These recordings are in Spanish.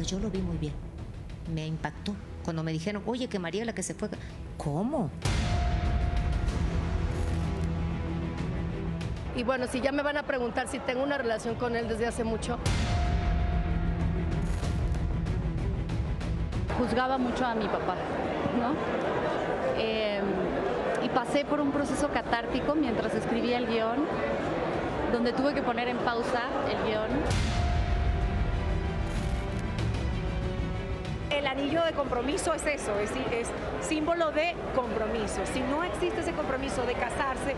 pero yo lo vi muy bien. Me impactó cuando me dijeron, oye, que María la que se fue. ¿Cómo? Y bueno, si ya me van a preguntar si tengo una relación con él desde hace mucho. Juzgaba mucho a mi papá, ¿no? Eh, y pasé por un proceso catártico mientras escribía el guion, donde tuve que poner en pausa el guion. Anillo de compromiso es eso, es, es símbolo de compromiso. Si no existe ese compromiso de casarse,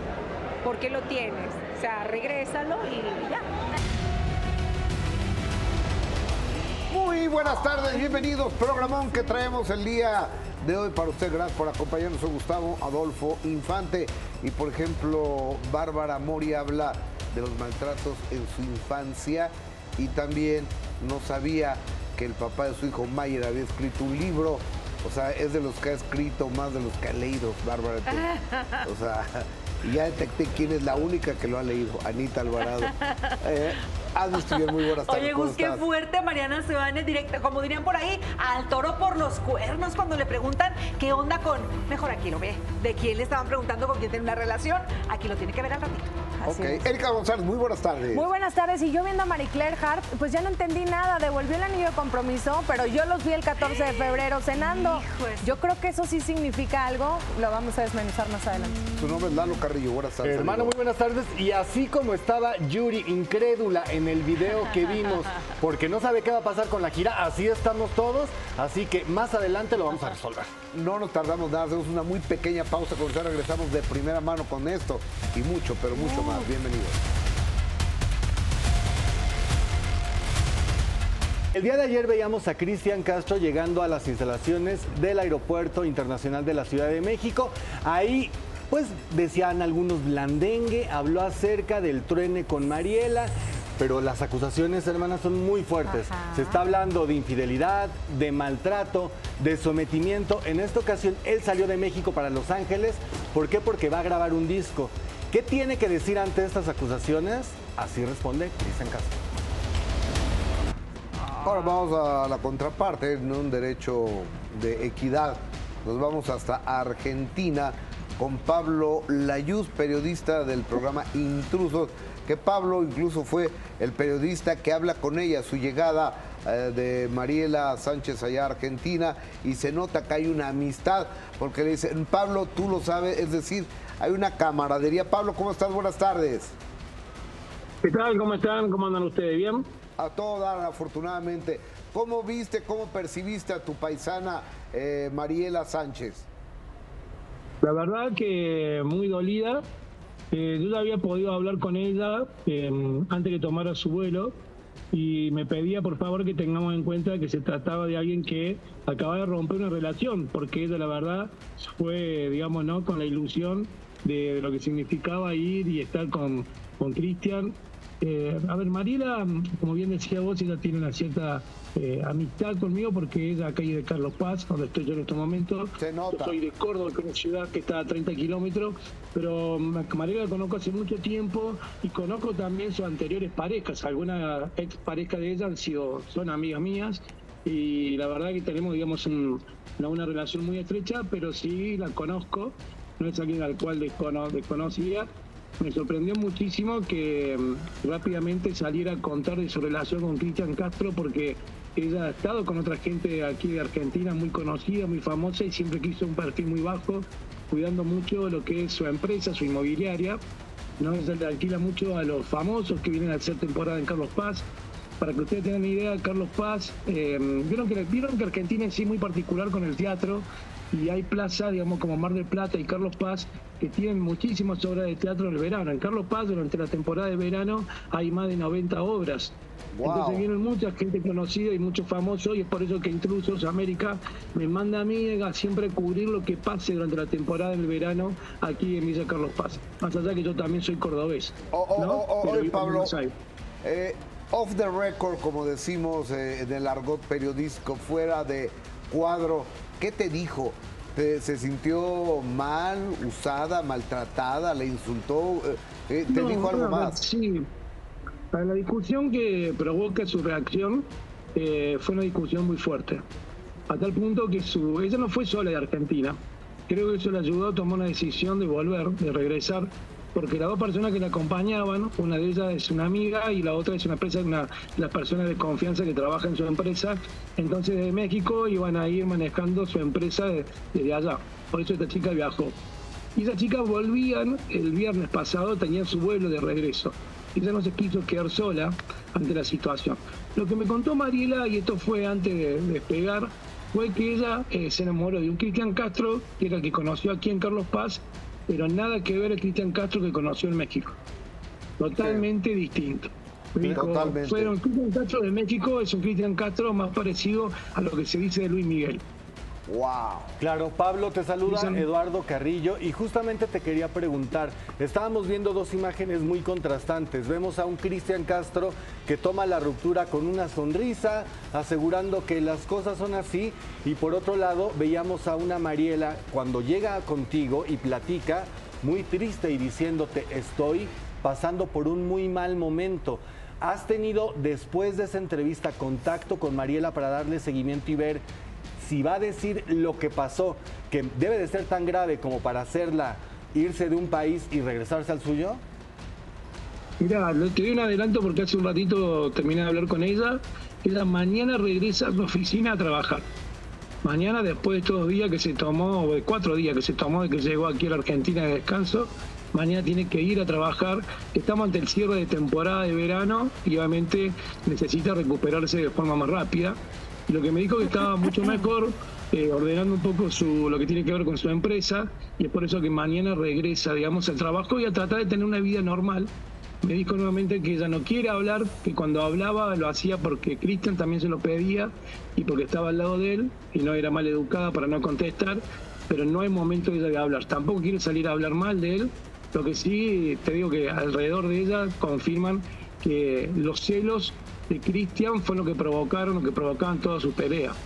¿por qué lo tienes? O sea, regrésalo y ya. Muy buenas tardes, bienvenidos. Programón que traemos el día de hoy para usted. Gracias por acompañarnos. Soy Gustavo Adolfo Infante. Y por ejemplo, Bárbara Mori habla de los maltratos en su infancia y también no sabía que el papá de su hijo Mayer había escrito un libro. O sea, es de los que ha escrito más de los que ha leído, Bárbara. O sea, ya detecté quién es la única que lo ha leído, Anita Alvarado. Eh, has visto bien, muy buenas tardes. Oye, ¿cómo Gus, qué fuerte, Mariana se va en directo, como dirían por ahí, al toro por los cuernos cuando le preguntan qué onda con, mejor aquí lo ve, de quién le estaban preguntando con quién tiene una relación, aquí lo tiene que ver al ratito. Ok, Erika González, muy buenas tardes. Muy buenas tardes. Y yo viendo a Marie Claire Hart, pues ya no entendí nada. Devolvió el anillo de compromiso, pero yo los vi el 14 de febrero cenando. Yo creo que eso sí significa algo. Lo vamos a desmenuzar más adelante. Su nombre es Lalo Carrillo, buenas tardes. Hermano, muy buenas tardes. Y así como estaba Yuri incrédula en el video que vimos, porque no sabe qué va a pasar con la gira, así estamos todos. Así que más adelante lo vamos a resolver. No nos tardamos nada, hacemos una muy pequeña pausa. Con usted regresamos de primera mano con esto y mucho, pero mucho más. Bienvenidos. El día de ayer veíamos a Cristian Castro llegando a las instalaciones del Aeropuerto Internacional de la Ciudad de México. Ahí, pues decían algunos blandengue, habló acerca del truene con Mariela. Pero las acusaciones, hermanas, son muy fuertes. Se está hablando de infidelidad, de maltrato, de sometimiento. En esta ocasión, él salió de México para Los Ángeles. ¿Por qué? Porque va a grabar un disco. ¿Qué tiene que decir ante estas acusaciones? Así responde Cristian Castro. Ahora vamos a la contraparte, en un derecho de equidad. Nos vamos hasta Argentina con Pablo Layuz, periodista del programa Intrusos, que Pablo incluso fue el periodista que habla con ella, su llegada eh, de Mariela Sánchez allá a Argentina, y se nota que hay una amistad, porque le dicen, Pablo, tú lo sabes, es decir, hay una camaradería. Pablo, ¿cómo estás? Buenas tardes. ¿Qué tal? ¿Cómo están? ¿Cómo andan ustedes? ¿Bien? A todo dar, afortunadamente. ¿Cómo viste, cómo percibiste a tu paisana eh, Mariela Sánchez? La verdad que muy dolida. Eh, yo ya había podido hablar con ella eh, antes que tomara su vuelo y me pedía por favor que tengamos en cuenta que se trataba de alguien que acababa de romper una relación, porque ella la verdad fue, digamos, ¿no? con la ilusión de lo que significaba ir y estar con con Cristian. Eh, a ver, Mariela, como bien decía vos, ella tiene una cierta eh, amistad conmigo porque es de la calle de Carlos Paz, donde estoy yo en este momento. Se nota. Yo soy de Córdoba, que es una ciudad que está a 30 kilómetros, pero a Mariela la conozco hace mucho tiempo y conozco también sus anteriores parejas. Algunas ex parejas de ella han sido, son amigas mías y la verdad que tenemos, digamos, un- una relación muy estrecha, pero sí la conozco. No es alguien al cual descono- desconocía. Me sorprendió muchísimo que mm, rápidamente saliera a contar de su relación con Cristian Castro porque ella ha estado con otra gente aquí de Argentina muy conocida, muy famosa y siempre quiso un perfil muy bajo, cuidando mucho lo que es su empresa, su inmobiliaria. No se le alquila mucho a los famosos que vienen a hacer temporada en Carlos Paz. Para que ustedes tengan una idea, Carlos Paz, eh, vieron, que, vieron que Argentina es sí muy particular con el teatro y hay plazas, digamos, como Mar del Plata y Carlos Paz, que tienen muchísimas obras de teatro en el verano. En Carlos Paz, durante la temporada de verano, hay más de 90 obras. Wow. Entonces vienen mucha gente conocida y muchos famosos y es por eso que Intrusos América me manda a mí a siempre cubrir lo que pase durante la temporada del verano aquí en Villa Carlos Paz. Más allá que yo también soy cordobés. Oh, oh, ¿no? oh, oh, Pero Pablo, eh, off the record, como decimos eh, en el argot periodístico, fuera de cuadro, ¿qué te dijo? ¿Te- ¿Se sintió mal, usada, maltratada, le insultó? Eh, eh, ¿Te No, dijo algo más? Sí. La discusión que provoca su reacción, eh, fue una discusión muy fuerte. A tal punto que su, ella no fue sola de Argentina. Creo que eso le ayudó a tomar una decisión de volver, de regresar, porque las dos personas que la acompañaban, una de ellas es una amiga y la otra es una empresa, una la persona de confianza que trabaja en su empresa. Entonces de México iban a ir manejando su empresa desde allá. Por eso esta chica viajó. Y esas chicas volvían el viernes pasado, tenían su vuelo de regreso. Ella no se quiso quedar sola ante la situación. Lo que me contó Mariela, y esto fue antes de despegar, fue que ella eh, se enamoró de un Cristian Castro, que era el que conoció aquí en Carlos Paz, pero nada que ver el Cristian Castro que conoció en México. Totalmente distinto. Dijo, Totalmente. fueron Cristian Castro de México, es un Cristian Castro más parecido a lo que se dice de Luis Miguel. Wow. Claro, Pablo, te saluda. Eduardo Carrillo y justamente te quería preguntar, estábamos viendo dos imágenes muy contrastantes, vemos a un Cristian Castro que toma la ruptura con una sonrisa, asegurando que las cosas son así, y por otro lado veíamos a una Mariela cuando llega contigo y platica muy triste y diciéndote estoy pasando por un muy mal momento. ¿Has tenido después de esa entrevista contacto con Mariela para darle seguimiento y ver si va a decir lo que pasó, que debe de ser tan grave como para hacerla irse de un país y regresarse al suyo? Mira, te doy un adelanto porque hace un ratito terminé de hablar con ella. Ella mañana regresa a su oficina a trabajar. Mañana, después de estos días que se tomó, de cuatro días que se tomó de que llegó aquí a la Argentina de descanso, mañana tiene que ir a trabajar. Estamos ante el cierre de temporada de verano y obviamente necesita recuperarse de forma más rápida. Lo que me dijo que estaba mucho mejor, eh, ordenando un poco su, lo que tiene que ver con su empresa, y es por eso que mañana regresa, digamos, al trabajo y a tratar de tener una vida normal. Me dijo nuevamente que ella no quiere hablar, que cuando hablaba lo hacía porque Cristian también se lo pedía y porque estaba al lado de él y no era mal educada para no contestar, pero no hay momento de ella de hablar. Tampoco quiere salir a hablar mal de él. Lo que sí te digo que alrededor de ella confirman que los celos de Cristian fue lo que provocaron, lo que provocaban todas sus peleas.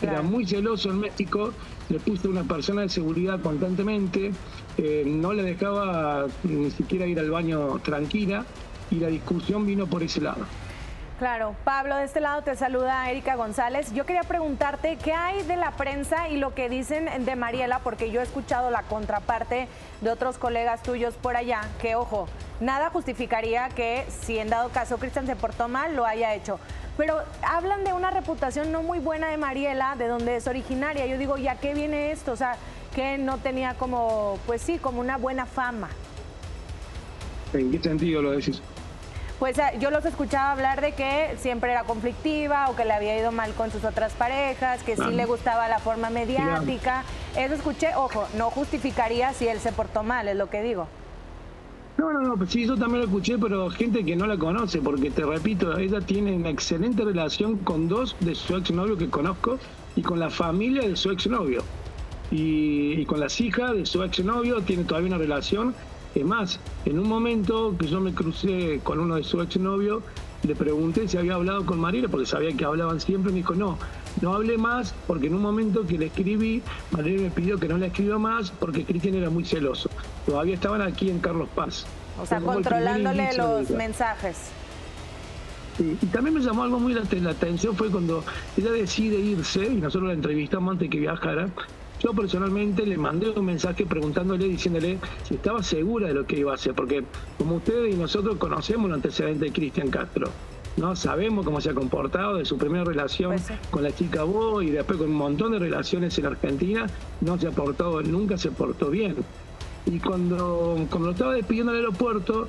Era muy celoso en México, le puso una persona de seguridad constantemente, eh, no le dejaba ni siquiera ir al baño tranquila y la discusión vino por ese lado. Claro, Pablo, de este lado te saluda Erika González. Yo quería preguntarte qué hay de la prensa y lo que dicen de Mariela, porque yo he escuchado la contraparte de otros colegas tuyos por allá, que ojo, nada justificaría que si en dado caso Cristian se portó mal, lo haya hecho. Pero hablan de una reputación no muy buena de Mariela, de donde es originaria. Yo digo, ¿ya qué viene esto? O sea, que no tenía como, pues sí, como una buena fama. ¿En qué sentido lo decís? Pues eh, yo los escuchaba hablar de que siempre era conflictiva o que le había ido mal con sus otras parejas, que sí le gustaba la forma mediática. Eso escuché, ojo, no justificaría si él se portó mal, es lo que digo. No, no, no, pues sí, yo también lo escuché, pero gente que no la conoce, porque te repito, ella tiene una excelente relación con dos de su exnovio que conozco y con la familia de su exnovio. Y, y con las hijas de su exnovio tiene todavía una relación. Es más, en un momento que yo me crucé con uno de su exnovios, le pregunté si había hablado con Mariela, porque sabía que hablaban siempre, me dijo, no, no hablé más, porque en un momento que le escribí, Mariela me pidió que no le escriba más, porque Cristian era muy celoso. Todavía estaban aquí en Carlos Paz. O sea, controlándole los mensajes. Sí, Y también me llamó algo muy la, la atención fue cuando ella decide irse y nosotros la entrevistamos antes que viajara. Yo personalmente le mandé un mensaje preguntándole, diciéndole si estaba segura de lo que iba a hacer, porque como ustedes y nosotros conocemos los antecedentes de Cristian Castro, ¿no? Sabemos cómo se ha comportado de su primera relación Pues sí. con la chica Bo y después con un montón de relaciones en Argentina, no se ha portado, nunca se portó bien. Y cuando, cuando lo estaba despidiendo al aeropuerto,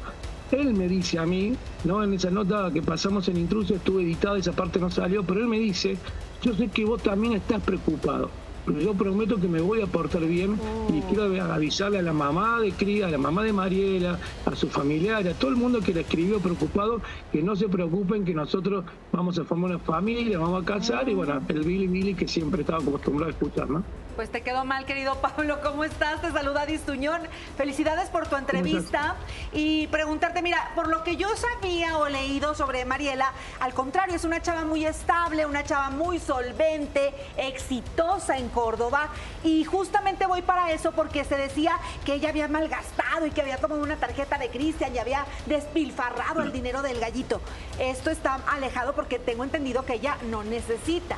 él me dice a mí, ¿no? En esa nota que pasamos en intruso, estuve editada, esa parte no salió, pero él me dice, yo sé que vos también estás preocupado. Pero yo prometo que me voy a portar bien y quiero avisarle a la mamá de Cría, a la mamá de Mariela, a sus familiares, a todo el mundo que le escribió preocupado, que no se preocupen, que nosotros vamos a formar una familia, vamos a casar y bueno, el Billy Billy que siempre estaba acostumbrado a escuchar, ¿no? Pues te quedó mal, querido Pablo. ¿Cómo estás? Te saluda Distuñón. Felicidades por tu entrevista. Y preguntarte, mira, por lo que yo sabía o leído sobre Mariela, al contrario, es una chava muy estable, una chava muy solvente, exitosa Córdoba. Y justamente voy para eso porque se decía que ella había malgastado y que había tomado una tarjeta de Cristian y había despilfarrado el dinero del gallito. Esto está alejado porque tengo entendido que ella no necesita.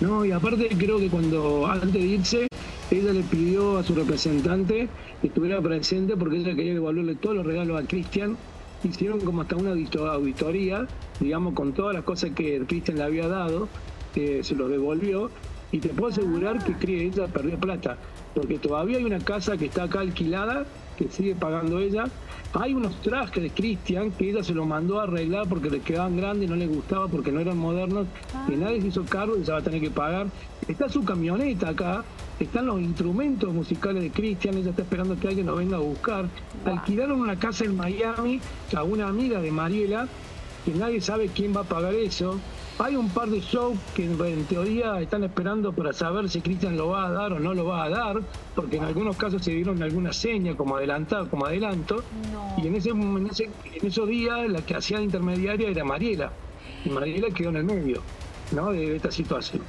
No, y aparte creo que cuando antes de irse, ella le pidió a su representante que estuviera presente porque ella quería devolverle todos los regalos a Cristian. Hicieron como hasta una auditoría, digamos, con todas las cosas que Cristian le había dado, que se los devolvió. Y te puedo asegurar que ella perdió plata, porque todavía hay una casa que está acá alquilada, que sigue pagando ella. Hay unos trajes de Cristian que ella se los mandó a arreglar porque le quedaban grandes y no le gustaba porque no eran modernos, que nadie se hizo cargo y se va a tener que pagar. Está su camioneta acá, están los instrumentos musicales de Cristian, ella está esperando que alguien lo venga a buscar. Alquilaron una casa en Miami a una amiga de Mariela, que nadie sabe quién va a pagar eso. Hay un par de shows que en teoría están esperando para saber si Cristian lo va a dar o no lo va a dar, porque en algunos casos se dieron alguna seña como adelantado, como adelanto, y en ese, en esos días la que hacía intermediaria era Mariela, y Mariela quedó en el medio ¿no? de esta situación.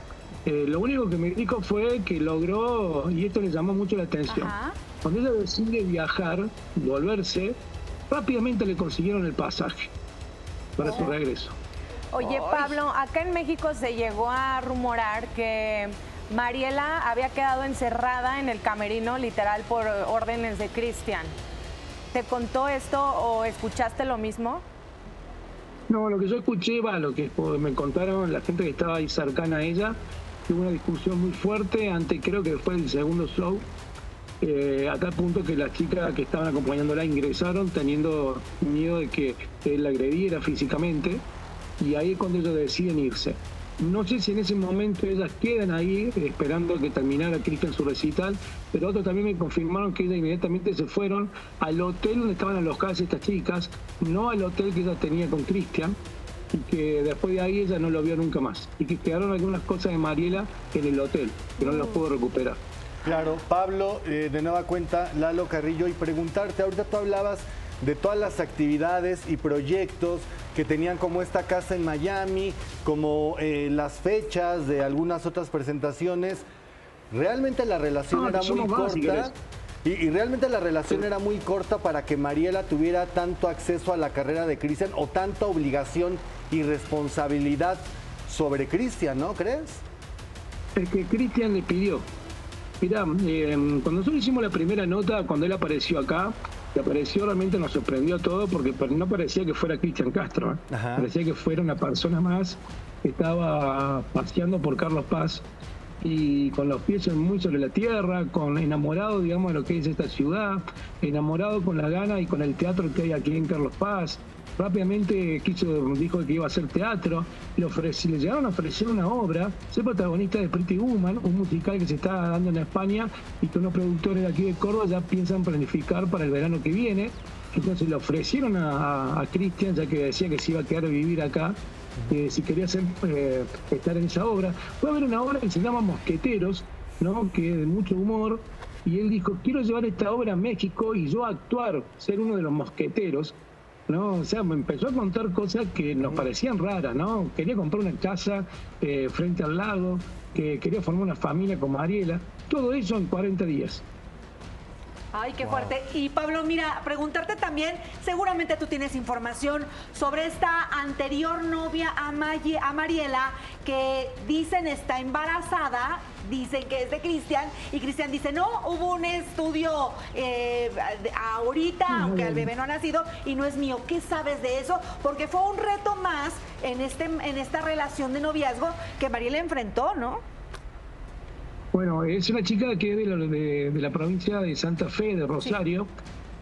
Eh, lo único que me dijo fue que logró, y esto le llamó mucho la atención, cuando ella decide viajar, volverse, rápidamente le consiguieron el pasaje para su oh. regreso. Oye, Pablo, acá en México se llegó a rumorar que Mariela había quedado encerrada en el camerino literal por órdenes de Cristian. ¿Te contó esto o escuchaste lo mismo? No, lo que yo escuché, va, lo que me contaron la gente que estaba ahí cercana a ella, hubo una discusión muy fuerte ante creo que después del segundo show, eh, a tal punto que las chicas que estaban acompañándola ingresaron teniendo miedo de que él la agrediera físicamente y ahí es cuando ellos deciden irse. No sé si en ese momento ellas quedan ahí esperando que terminara Cristian su recital, pero otros también me confirmaron que ellas inmediatamente se fueron al hotel donde estaban alojadas estas chicas, no al hotel que ella tenía con Cristian, y que después de ahí ella no lo vio nunca más. Y que quedaron algunas cosas de Mariela en el hotel, que no las pudo recuperar. Claro, Pablo, eh, de nueva cuenta, Lalo Carrillo, y preguntarte, ahorita tú hablabas de todas las actividades y proyectos que tenían como esta casa en Miami, como eh, las fechas de algunas otras presentaciones. Realmente la relación era muy corta. y, realmente la relación era muy corta para que Mariela tuviera tanto acceso a la carrera de Cristian o tanta obligación y responsabilidad sobre Cristian, ¿no crees? Es que Cristian le pidió. Mira, eh, cuando nosotros hicimos la primera nota, cuando él apareció acá, que apareció realmente nos sorprendió todo porque no parecía que fuera Cristian Castro, ¿eh? parecía que fuera una persona más que estaba paseando por Carlos Paz y con los pies muy sobre la tierra, con enamorado, digamos, de lo que es esta ciudad, enamorado con la gana y con el teatro que hay aquí en Carlos Paz, rápidamente quiso, dijo que iba a hacer teatro, le, le llegaron a ofrecer una obra, ser protagonista de Pretty Woman, un musical que se está dando en España y que unos productores de aquí de Córdoba ya piensan planificar para el verano que viene. Entonces le ofrecieron a, Cristian, ya que decía que se iba a quedar a vivir acá, si quería hacer, eh, estar en esa obra. Fue a ver una obra que se llama Mosqueteros, ¿no? que es de mucho humor, y él dijo, quiero llevar esta obra a México y yo actuar, ser uno de los mosqueteros. ¿No? O sea, me empezó a contar cosas que nos parecían raras, ¿no? Quería comprar una casa eh, frente al lago, que quería formar una familia con Mariela, todo eso en 40 días. Ay, qué fuerte. Y Pablo, mira, preguntarte también, seguramente tú tienes información sobre esta anterior novia a, a Mariela que dicen está embarazada, dicen que es de Cristian y Cristian dice, no, hubo un estudio eh, ahorita, aunque el bebé no ha nacido y no es mío. ¿Qué sabes de eso? Porque fue un reto más en, este, en esta relación de noviazgo que Mariela enfrentó, ¿no? Bueno, es una chica que es de la, de, la provincia de Santa Fe, de Rosario.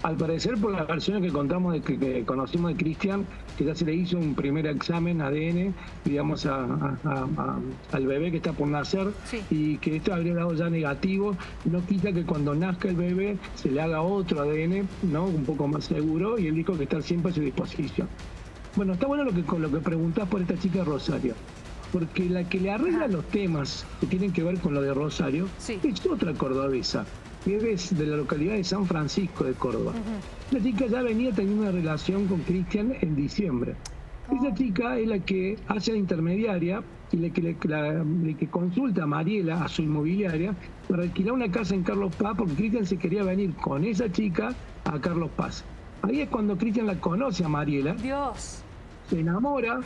Al parecer, por las versiones que contamos, de que, conocimos de Cristian, que ya se le hizo un primer examen ADN, digamos, al bebé que está por nacer, y que esto habría dado ya negativo, no quita que cuando nazca el bebé se le haga otro ADN, ¿no? Un poco más seguro, y él dijo que está siempre a su disposición. Bueno, está bueno lo que, lo que preguntás por esta chica Rosario porque la que le arregla los temas que tienen que ver con lo de Rosario es otra cordobesa, que es de la localidad de San Francisco de Córdoba. La chica ya venía teniendo una relación con Cristian en diciembre. Esa chica es la que hace la intermediaria y la que, la- la que consulta a Mariela, a su inmobiliaria, para alquilar una casa en Carlos Paz, porque Cristian se quería venir con esa chica a Carlos Paz. Ahí es cuando Cristian la conoce a Mariela, Dios. se enamora,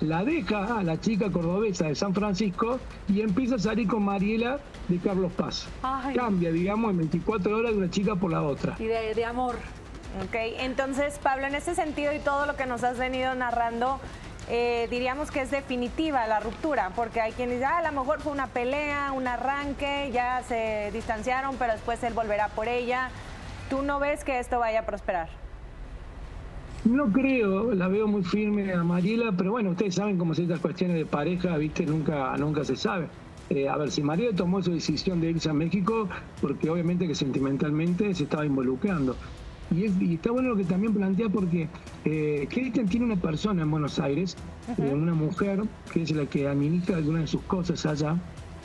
la deja a la chica cordobesa de San Francisco y empieza a salir con Mariela de Carlos Paz. Ay. Cambia, digamos, en 24 horas de una chica por la otra. Y de, de amor. Ok, entonces Pablo, en ese sentido y todo lo que nos has venido narrando, eh, diríamos que es definitiva la ruptura, porque hay quienes ya a lo mejor fue una pelea, un arranque, ya se distanciaron, pero después él volverá por ella. ¿Tú no ves que esto vaya a prosperar? No creo, la veo muy firme a Mariela, pero bueno, ustedes saben cómo ciertas cuestiones de pareja, viste, nunca, nunca se sabe. Eh, a ver, si Mariela tomó su decisión de irse a México, porque obviamente que sentimentalmente se estaba involucrando. Y, es- y está bueno lo que también plantea porque eh, Cristian tiene una persona en Buenos Aires, eh, una mujer, que es la que administra algunas de sus cosas allá,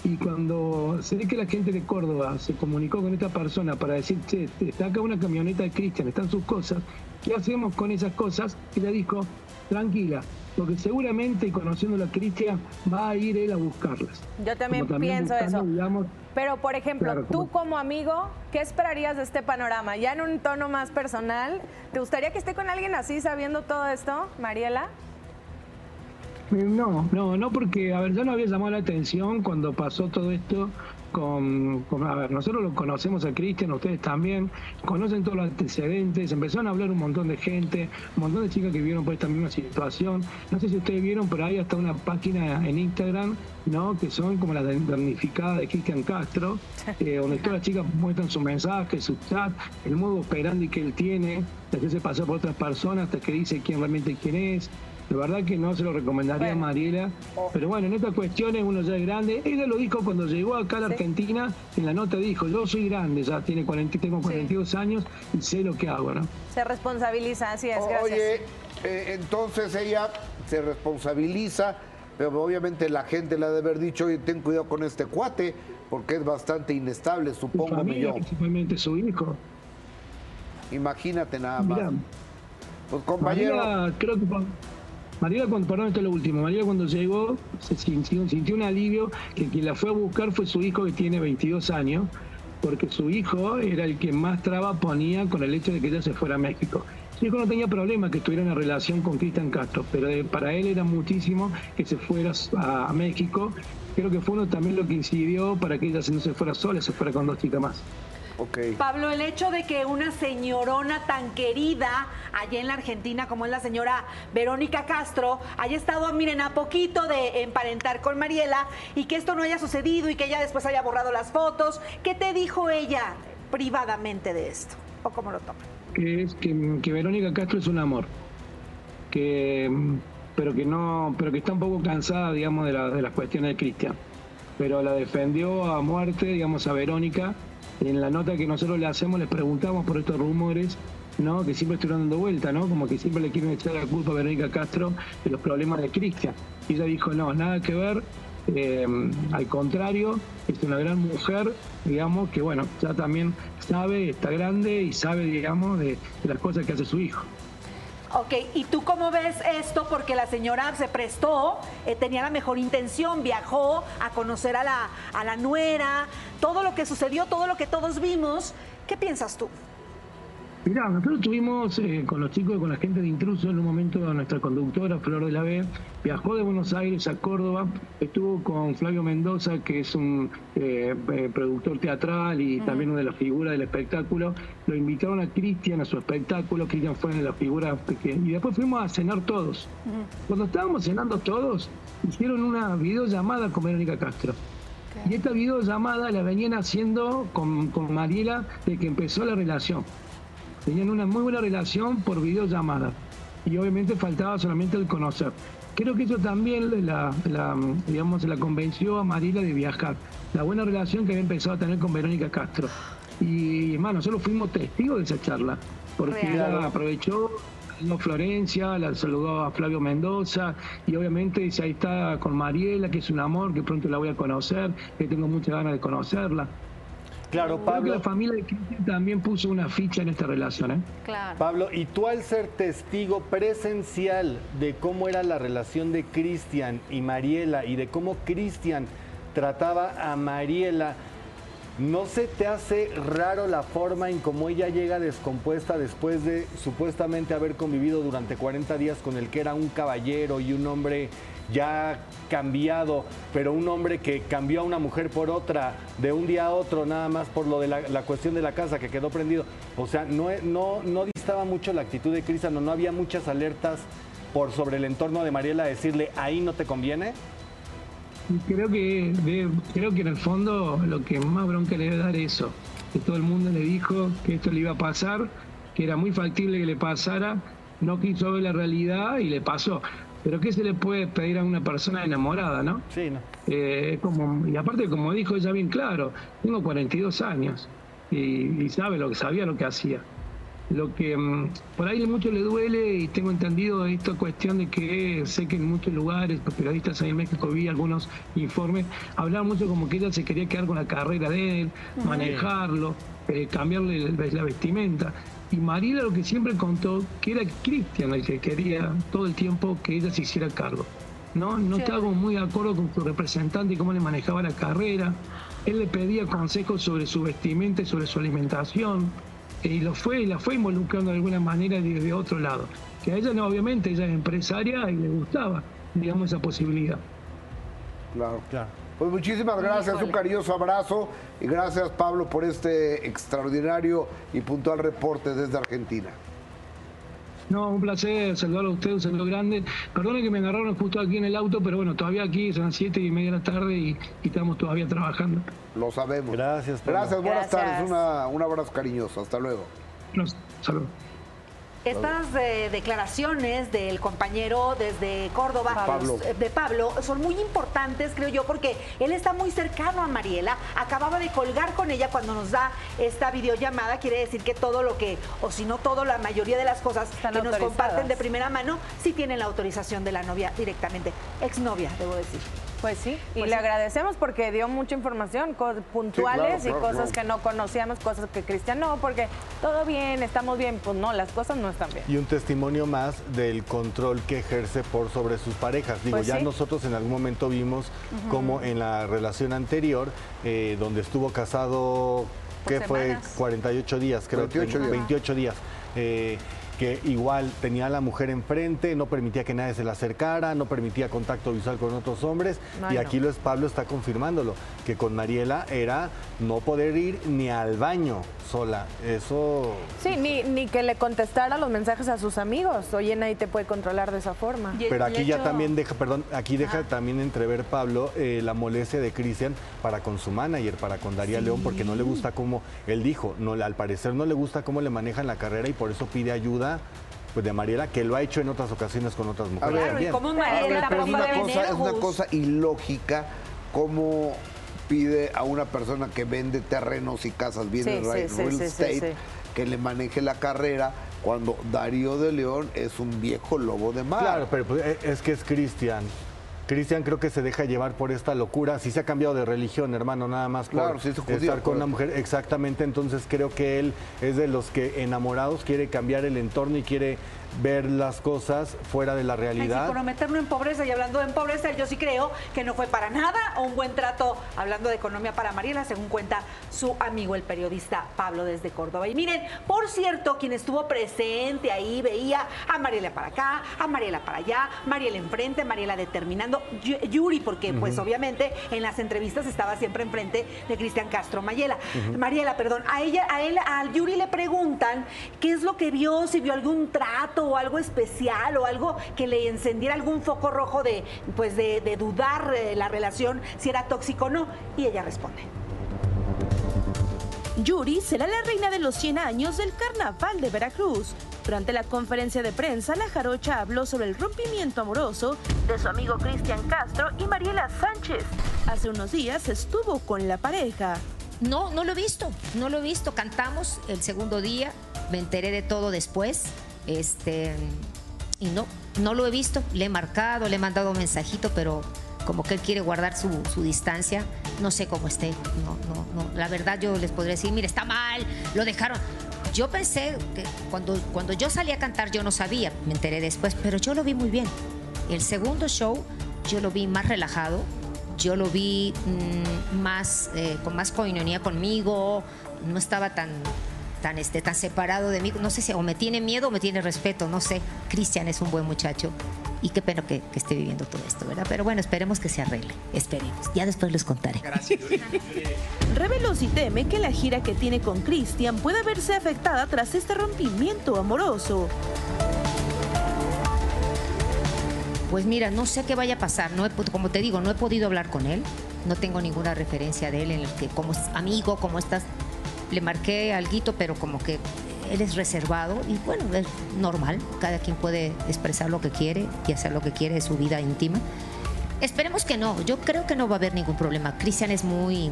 y cuando se ve que la gente de Córdoba se comunicó con esta persona para decir, che, está acá una camioneta de Cristian, están sus cosas, ¿qué hacemos con esas cosas? Ella dijo, tranquila, porque seguramente y conociéndolo a Cristian va a ir él a buscarlas. Yo también, pienso buscando, eso. digamos, Pero, por ejemplo, Claro, tú como- como amigo, ¿qué esperarías de este panorama? Ya en un tono más personal, ¿te gustaría que esté con alguien así sabiendo todo esto, Mariela? Eh, No, no, no porque, a ver, ya nos había llamado la atención cuando pasó todo esto con, con- a ver, nosotros lo conocemos a Cristian, ustedes también, conocen todos los antecedentes, empezaron a hablar un montón de gente, un montón de chicas que vieron por esta misma situación, no sé si ustedes vieron, pero hay hasta una página en Instagram, ¿no? Que son como las damnificadas de Cristian Castro, eh, donde todas las chicas muestran sus mensajes, su chat, el modo operandi que él tiene, de que se pasó por otras personas hasta que dice quién realmente quién es. De verdad que no se lo recomendaría a Mariela. Pero bueno, en estas cuestiones uno ya es grande. Ella lo dijo cuando llegó acá a la Argentina, en la nota dijo, yo soy grande, ya tiene 40, tengo 42 años y sé lo que hago, ¿no? Se responsabiliza, así es, gracias. Oye, eh, entonces ella se responsabiliza, pero obviamente la gente le ha de haber dicho, oye, ten cuidado con este cuate, porque es bastante inestable, Su supongo familia, yo. principalmente su hijo. Imagínate nada más. Mirá, Pues compañero, Mariela, creo que Mariela, cuando, perdón, esto es lo último. Mariela cuando llegó se sintió, un alivio que quien la fue a buscar fue su hijo que tiene 22 años, porque su hijo era el que más traba ponía con el hecho de que ella se fuera a México. Su hijo no tenía problema que tuviera una relación con Cristian Castro, pero eh, para él era muchísimo que se fuera a, a México. Creo que fue uno también lo que incidió para que ella no se fuera sola, se fuera con dos chicas más. Pablo, el hecho de que una señorona tan querida allá en la Argentina como es la señora Verónica Castro haya estado, miren, a poquito de emparentar con Mariela y que esto no haya sucedido y que ella después haya borrado las fotos, ¿qué te dijo ella privadamente de esto? ¿O cómo lo toma? que es que, que Verónica Castro es un amor que pero que no pero que está un poco cansada digamos de, la- de las cuestiones de Cristian pero la defendió a muerte digamos a Verónica en la nota que nosotros le hacemos les preguntamos por estos rumores no que siempre estuvieron dando vuelta no como que siempre le quieren echar la culpa a Verónica Castro de los problemas de Cristian. Y ella dijo no nada que ver eh, al contrario, es una gran mujer, digamos, que bueno, ya también sabe, está grande y sabe, digamos, de las cosas que hace su hijo. Ok, ¿y tú cómo ves esto? Porque la señora se prestó, eh, tenía la mejor intención, viajó a conocer a la, a la nuera, todo lo que sucedió, todo lo que todos vimos. ¿Qué piensas tú? Mirá, nosotros estuvimos eh, con los chicos, con la gente de Intruso, en un momento nuestra conductora, Flor de la B, viajó de Buenos Aires a Córdoba, estuvo con Flavio Mendoza, que es un eh, eh, productor teatral y también una de las figuras del espectáculo. Lo invitaron a Cristian a su espectáculo, Cristian fue de las figuras pequeñas. Y después fuimos a cenar todos. Cuando estábamos cenando todos, hicieron una videollamada con Verónica Castro. Y esta videollamada la venían haciendo con, con Mariela de que empezó la relación. Tenían una muy buena relación por videollamada. Y obviamente faltaba solamente el conocer. Creo que eso también la, la, digamos, la convenció a Mariela de viajar. La buena relación que había empezado a tener con Verónica Castro. Y, hermano, nosotros fuimos testigos de esa charla. Porque ella aprovechó, Florencia, la saludó a Flavio Mendoza. Y obviamente dice, ahí está con Mariela, que es un amor, que pronto la voy a conocer, que tengo muchas ganas de conocerla. Claro, Creo que Pablo. la familia de Cristian también puso una ficha en esta relación, ¿eh? Claro. Pablo, y tú al ser testigo presencial de cómo era la relación de Cristian y Mariela y de cómo Cristian trataba a Mariela, ¿no se te hace raro la forma en cómo ella llega descompuesta después de supuestamente haber convivido durante 40 días con el que era un caballero y un hombre ya cambiado, pero un hombre que cambió a una mujer por otra de un día a otro, nada más por lo de la, cuestión de la casa que quedó prendido. O sea, no, no, no distaba mucho la actitud de Cristian, no, había muchas alertas por sobre el entorno de Mariela decirle, ahí no te conviene. Creo que, creo que en el fondo lo que más bronca le debe dar eso, que todo el mundo le dijo que esto le iba a pasar, que era muy factible que le pasara, no quiso ver la realidad y le pasó. Pero ¿qué se le puede pedir a una persona enamorada, no? Sí, no. Eh, como, y aparte, como dijo ella bien claro, tengo 42 años y, y sabe lo que sabía lo que hacía. Lo que mm, por ahí mucho le duele y tengo entendido esta cuestión de que sé que en muchos lugares, los periodistas ahí en México vi algunos informes, hablaban mucho como que ella se quería quedar con la carrera de él, manejarlo, eh, cambiarle la vestimenta. Y Mariela lo que siempre contó que era Cristian el que quería todo el tiempo que ella se hiciera cargo. No, no estaba muy de acuerdo con su representante y cómo le manejaba la carrera. Él le pedía consejos sobre su vestimenta y sobre su alimentación. Y lo fue, y la fue involucrando de alguna manera desde otro lado. Que a ella no, obviamente, ella es empresaria y le gustaba, digamos, esa posibilidad. Claro. Claro. Pues muchísimas gracias, un cariñoso abrazo y gracias Pablo por este extraordinario y puntual reporte desde Argentina. No, un placer saludarlo a usted, un saludo grande. Perdone que me agarraron justo aquí en el auto, pero bueno, todavía aquí son las siete y media de la tarde y, y estamos todavía trabajando. Lo sabemos. Gracias, Pablo. Gracias, buenas Gracias. tardes, una- un abrazo cariñoso, hasta luego. Nos, saludos. Estas eh, declaraciones del compañero desde Córdoba, Pablo. eh, de Pablo, son muy importantes, creo yo, porque él está muy cercano a Mariela. Acababa de colgar con ella cuando nos da esta videollamada. Quiere decir que todo lo que, o si no todo, la mayoría de las cosas Están que nos comparten de primera mano, sí tienen la autorización de la novia directamente. Exnovia, debo decir. Pues sí, y Pues le sí. agradecemos porque dio mucha información, puntuales Sí, claro, y claro, cosas claro. que no conocíamos, cosas que Cristian no, porque todo bien, estamos bien, pues no, las cosas no están bien. Y un testimonio más del control que ejerce por sobre sus parejas. Digo, Pues ya sí. nosotros en algún momento vimos como en la relación anterior, eh, donde estuvo casado, que fue semanas. 48 días, creo 28 que días. 28 días. eh, que igual tenía a la mujer enfrente, no permitía que nadie se le acercara, no permitía contacto visual con otros hombres. Ay, y no. aquí lo es Pablo está confirmándolo, que con Mariela era no poder ir ni al baño sola. Eso Sí, ni, ni que le contestara los mensajes a sus amigos. Oye, nadie te puede controlar de esa forma. Pero aquí ya hecho- también deja, perdón, aquí deja también entrever Pablo eh, la molestia de Cristian para con su manager, para con Daría León, porque no le gusta cómo, él dijo, no, al parecer no le gusta cómo le manejan la carrera y por eso pide ayuda pues de Mariela, que lo ha hecho en otras ocasiones con otras mujeres. ver, también. Mariela es una cosa, tener es una ojos. cosa ilógica cómo pide a una persona que vende terrenos y casas, viene Sí, real sí, sí, sí, sí, estate, sí. que le maneje la carrera cuando Darío de León es un viejo lobo de mar. Claro, pero pues, eh, es que es Cristian. Cristian creo que se deja llevar por esta locura. Sí se ha cambiado de religión, hermano, nada más por Claro, sí es judío, estar con una mujer. Exactamente, entonces creo que él es de los que enamorados quiere cambiar el entorno y quiere ver las cosas fuera de la Ay, realidad. comprometerlo en pobreza y hablando de pobreza, yo sí creo que no fue para nada un buen trato hablando de economía para Mariela, según cuenta su amigo el periodista Pablo desde Córdoba. Y miren, por cierto, quien estuvo presente ahí veía a Mariela para acá, a Mariela para allá, Mariela enfrente, Mariela determinando, Yu- Yuri, porque pues obviamente en las entrevistas estaba siempre enfrente de Cristian Castro Mayela. Mariela, perdón, a ella, a él, al Yuri le preguntan qué es lo que vio, si vio algún trato o algo especial o algo que le encendiera algún foco rojo de, pues de, de dudar eh, la relación, si era tóxico o no. Y ella responde. Yuri será la reina de los 100 años del Carnaval de Veracruz. Durante la conferencia de prensa, la jarocha habló sobre el rompimiento amoroso de su amigo Cristian Castro y Mariela Sánchez. Hace unos días estuvo con la pareja. No, no lo he visto, no lo he visto. Cantamos el segundo día, me enteré de todo después. Este, y no, no lo he visto. Le he marcado, le he mandado un mensajito, pero como que él quiere guardar su, su distancia. No sé cómo esté. No, no, no. La verdad yo les podría decir, mire, está mal, lo dejaron. Yo pensé que cuando, cuando yo salí a cantar yo no sabía, me enteré después, pero yo lo vi muy bien. El segundo show yo lo vi más relajado, yo lo vi mm, más, eh, con más coinonía conmigo, no estaba tan, tan, este, tan separado de mí. No sé si o me tiene miedo o me tiene respeto, no sé. Cristian es un buen muchacho y qué pena que, que esté viviendo todo esto, ¿verdad? Pero bueno, esperemos que se arregle, esperemos. Ya después les contaré. Reveló si teme que la gira que tiene con Cristian pueda verse afectada tras este rompimiento amoroso. Pues mira, no sé qué vaya a pasar. No he como te digo, no he podido hablar con él. No tengo ninguna referencia de él en el que como amigo, como estás, le marqué alguito, pero como que él es reservado y bueno, es normal. Cada quien puede expresar lo que quiere y hacer lo que quiere de su vida íntima. Esperemos que no. Yo creo que no va a haber ningún problema. Cristian es muy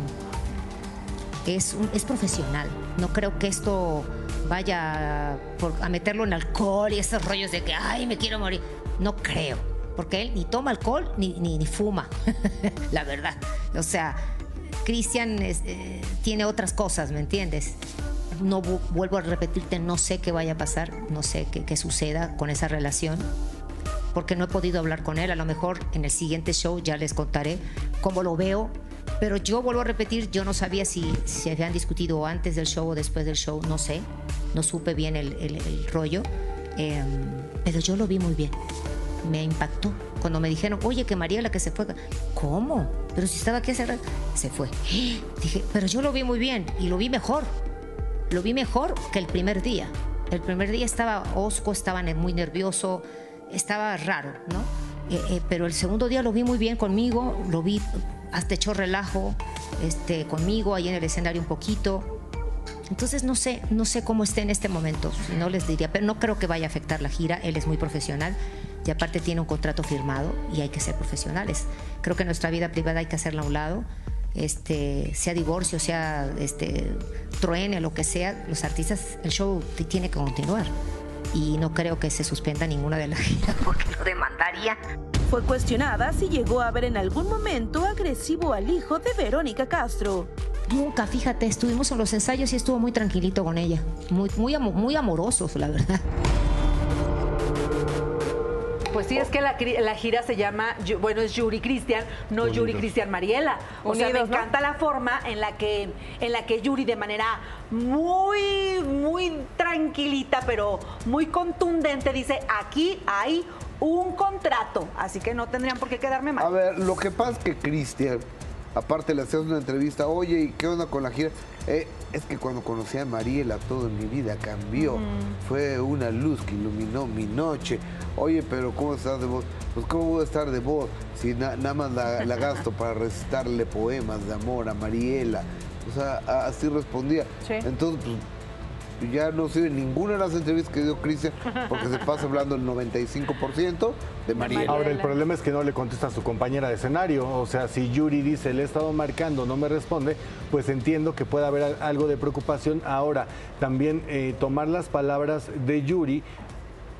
es, un- es profesional. No creo que esto vaya por- a meterlo en alcohol y esos rollos de que, ay, me quiero morir. No creo, porque él ni toma alcohol ni, ni, ni fuma, la verdad. O sea, Cristian eh, tiene otras cosas, ¿me entiendes? No vu- vuelvo a repetirte, no sé qué vaya a pasar, no sé qué, qué suceda con esa relación porque no he podido hablar con él. A lo mejor en el siguiente show ya les contaré cómo lo veo. Pero yo vuelvo a repetir, yo no sabía si se habían discutido antes del show o después del show, no sé. No supe bien el, el- el rollo. Eh, pero yo lo vi muy bien. Me impactó. Cuando me dijeron, oye, que María la que se fue. ¿Cómo? Pero si estaba aquí hace rato. Se fue. Dije, pero yo lo vi muy bien y lo vi mejor lo vi mejor que el primer día. El primer día estaba osco, estaba muy nervioso, estaba raro, ¿no? Eh, eh, pero el segundo día lo vi muy bien conmigo, lo vi hasta echó relajo este, conmigo ahí en el escenario un poquito. Entonces no sé, no sé cómo esté en este momento, no les diría, pero no creo que vaya a afectar la gira, él es muy profesional y aparte tiene un contrato firmado y hay que ser profesionales. Creo que nuestra vida privada hay que hacerla a un lado, este, sea divorcio, sea este, truene, lo que sea, los artistas, el show tiene que continuar y no creo que se suspenda ninguna de las giras porque lo demandaría. Fue cuestionada si llegó a ver en algún momento agresivo al hijo de Verónica Castro. Nunca, fíjate, estuvimos en los ensayos y estuvo muy tranquilito con ella, muy, muy, muy amorosos, la verdad. Pues sí, es que la, gira se llama, bueno, es Yuri Cristian, no Unidos. Yuri Cristian Mariela. O sea, me encanta la forma en la que en la que Yuri de manera muy muy tranquilita, pero muy contundente dice, "Aquí hay un contrato, así que no tendrían por qué quedarme mal." A ver, lo que pasa es que Cristian, aparte le hacías una entrevista, oye, ¿y qué onda con la gira? Eh, es que cuando conocí a Mariela todo en mi vida cambió. Fue una luz que iluminó mi noche. Oye, pero ¿cómo estás de voz? Pues ¿cómo voy a estar de voz si na- nada más la, la gasto para recitarle poemas de amor a Mariela? O sea, así respondía. Sí. Entonces, pues ya no sirve ninguna de las entrevistas que dio Cristian porque se pasa hablando el 95% de Mariela. Ahora, el problema es que no le contesta a su compañera de escenario. O sea, si Yuri dice, le he estado marcando, no me responde, pues entiendo que pueda haber al- algo de preocupación. Ahora, también eh, tomar las palabras de Yuri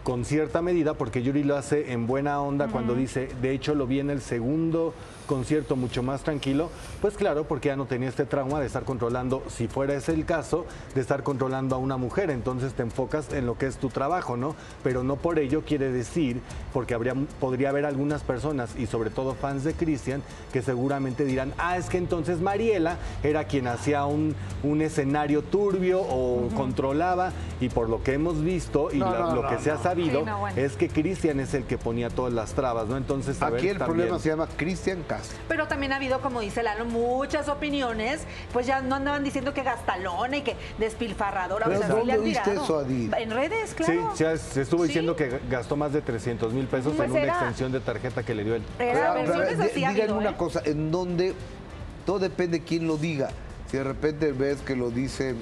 con cierta medida, porque Yuri lo hace en buena onda cuando dice, de hecho lo vi en el segundo concierto mucho más tranquilo, pues claro, porque ya no tenía este trauma de estar controlando, si fuera ese el caso, de estar controlando a una mujer, entonces te enfocas en lo que es tu trabajo, ¿no? Pero no por ello quiere decir, porque habría, podría haber algunas personas, y sobre todo fans de Cristian, que seguramente dirán, ah, es que entonces Mariela era quien hacía un, un escenario turbio o controlaba, y por lo que hemos visto y No, la- no, lo no, que se ha sabido, Sí, no, bueno. es que Cristian es el que ponía todas las trabas, ¿no? Entonces, a Aquí ver, el también- problema se llama Cristian Castro. Pero también ha habido, como dice Lalo, muchas opiniones, pues ya no andaban diciendo que gastalona y que despilfarradora. Pero o sea, sí ¿dónde eso, Adil? En redes, Sí, claro. se, se estuvo Sí. diciendo que gastó más de 300 mil pesos Pues en una extensión de tarjeta que le dio él. Era Pero, así habido, una ¿eh? cosa, en donde todo depende de quién lo diga. Si de repente ves que lo dice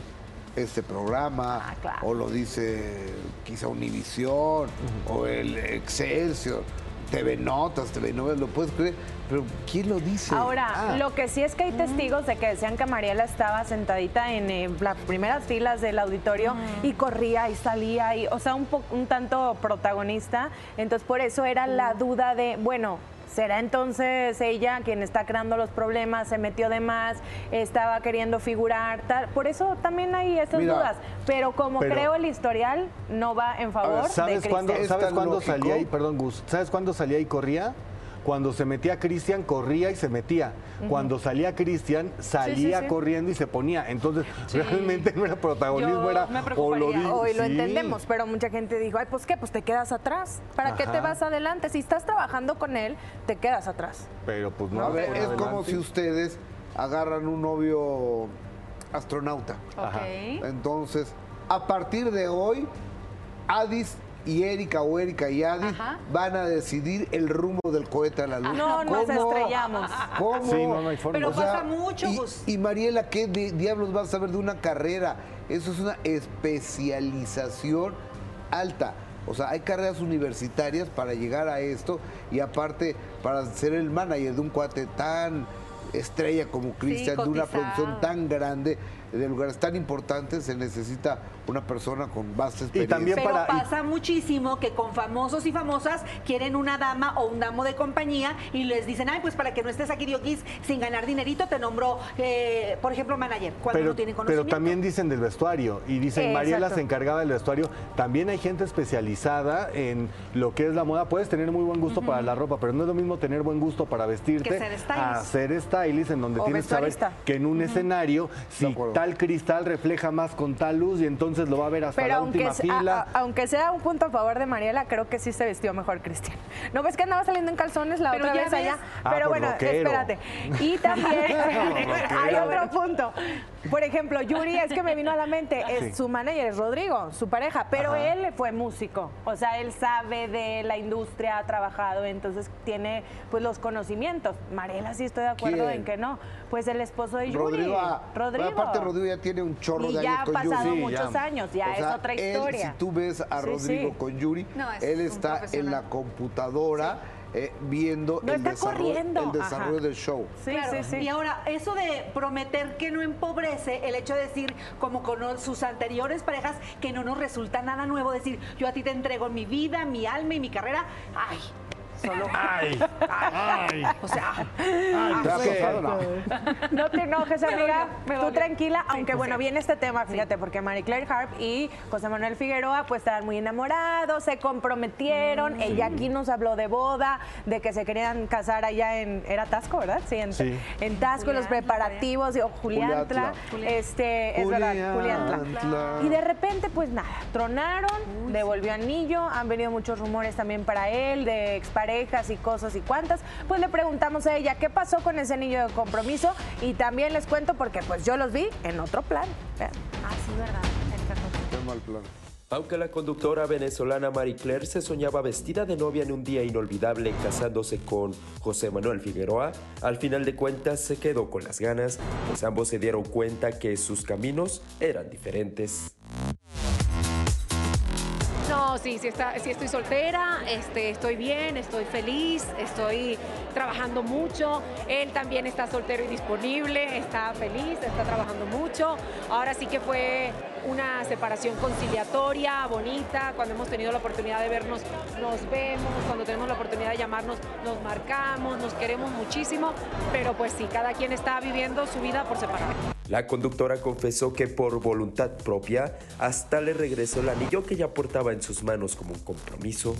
este programa, Ah, claro. o lo dice quizá Univisión, o el Excelsior, TV Notas, TV Novelas, lo puedes creer, pero ¿quién lo dice? Ahora, Ah, lo que sí es que hay testigos de que decían que Mariela estaba sentadita en eh, las primeras filas del auditorio y corría y salía, y, o sea, un, un tanto protagonista. Entonces, por eso era la duda de, bueno, ¿Será entonces ella quien está creando los problemas, se metió de más, estaba queriendo figurar? Tal? Por eso también hay esas Mira, dudas. Pero como pero- creo el historial, no va en favor ¿Sabes de cuándo, Cristian. Es ¿sabes tan cuándo lógico. salía y perdón, Gus, ¿sabes cuándo salía y corría? Cuando se metía Cristian, corría y se metía. Cuando salía Cristian, salía sí, sí. corriendo y se ponía. Entonces, realmente no era protagonismo, Yo era me preocuparía. colorín. Hoy lo Sí. entendemos, pero mucha gente dijo, ay, pues qué, pues te quedas atrás. ¿Para qué te vas adelante? Si estás trabajando con él, te quedas atrás. Pero pues no. A ver, es como si ustedes agarran un novio astronauta. Ajá. Entonces, a partir de hoy, Adis y Erika o Erika y Ajá. van a decidir el rumbo del cohete a la luna. No nos ¿Cómo? estrellamos. ¿Cómo? Sí, no, no hay forma. Pero O sea, pasa mucho, y-. Y, Mariela, ¿qué di- diablos vas a saber de una carrera? Eso es una especialización alta. O sea, hay carreras universitarias para llegar a esto y aparte para ser el manager de un cuate tan estrella como Cristian, de una producción tan grande, de lugares tan importantes, se necesita una persona con vasta experiencia. también Pero para- y- pasa muchísimo que con famosos y famosas quieren una dama o un damo de compañía y les dicen, ay, pues para que no estés aquí, Dioquis, sin ganar dinerito, te nombro, eh, por ejemplo, manager, cuando Pero, no tienen pero conocimiento. también dicen del vestuario y dicen Exacto. Mariela se encargaba del vestuario. También hay gente especializada en lo que es la moda. Puedes tener muy buen gusto para la ropa, pero no es lo mismo tener buen gusto para vestirte Que ser stylist. a ser stylist en donde O tienes que saber que en un escenario si. Tal cristal refleja más con tal luz y entonces lo va a ver hasta Pero la última se- fila. a- a- aunque sea un punto a favor de Mariela, creo que sí se vistió mejor Cristian. ¿No ves que andaba saliendo en calzones la Pero otra vez ves. allá? Ah, Pero por bueno, rockero. espérate. Y también hay otro punto. Por ejemplo, Yuri, es que me vino a la mente, es, su manager es Rodrigo, su pareja, pero Ajá. él fue músico. O sea, él sabe de la industria, ha trabajado, entonces tiene pues los conocimientos. Mariela sí estoy de acuerdo ¿Quién? en que no. Pues el esposo de Yuri. Rodrigo, ah, Rodrigo. aparte Rodrigo ya tiene un chorro y de ya años ha con pasado muchos ya. años, ya O sea, es otra él, historia. si tú ves a Rodrigo sí. con Yuri, No, es él está en la computadora eh, viendo No el, está desarrollo, corriendo, el desarrollo ajá. del show. Sí, Claro, sí, sí. Y ahora, eso de prometer que no empobrece, el hecho de decir, como con sus anteriores parejas, que no nos resulta nada nuevo, decir, yo a ti te entrego mi vida, mi alma y mi carrera. Ay, solo. Ay, ay. O sea, ¿Te ha pasado, no? No te enojes, Me amiga. dolió, me Tú tranquila, aunque bueno, viene este tema, fíjate, porque Marie Claire Harp y José Manuel Figueroa pues estaban muy enamorados, se comprometieron. Ella aquí nos habló de boda, de que se querían casar allá en. Era Tasco, ¿verdad? Sí, en, Sí. en Tasco, los preparativos, o Juliantla. Juliantla. Este, es verdad, Juliantla. Juliantla. Y de repente, pues nada, tronaron, devolvió anillo, han venido muchos rumores también para él, de exparejas y cosas y cuantas. Pues le preguntamos a ella qué pasó con ese anillo de compromiso y también les cuento porque pues yo los vi en otro plan. Vean. Ah, sí, verdad. Qué mal plan. Aunque la conductora venezolana Marie Claire se soñaba vestida de novia en un día inolvidable casándose con José Manuel Figueroa, al final de cuentas se quedó con las ganas, pues ambos se dieron cuenta que sus caminos eran diferentes. Sí, sí, está, sí estoy soltera, este, estoy bien, estoy feliz, estoy trabajando mucho. Él también está soltero y disponible, está feliz, está trabajando mucho. Ahora sí que fue una separación conciliatoria, bonita. Cuando hemos tenido la oportunidad de vernos, nos vemos. Cuando tenemos la oportunidad de llamarnos, nos marcamos, nos queremos muchísimo. Pero pues sí, cada quien está viviendo su vida por separado. La conductora confesó que por voluntad propia hasta le regresó el anillo que ya portaba en sus manos como un compromiso.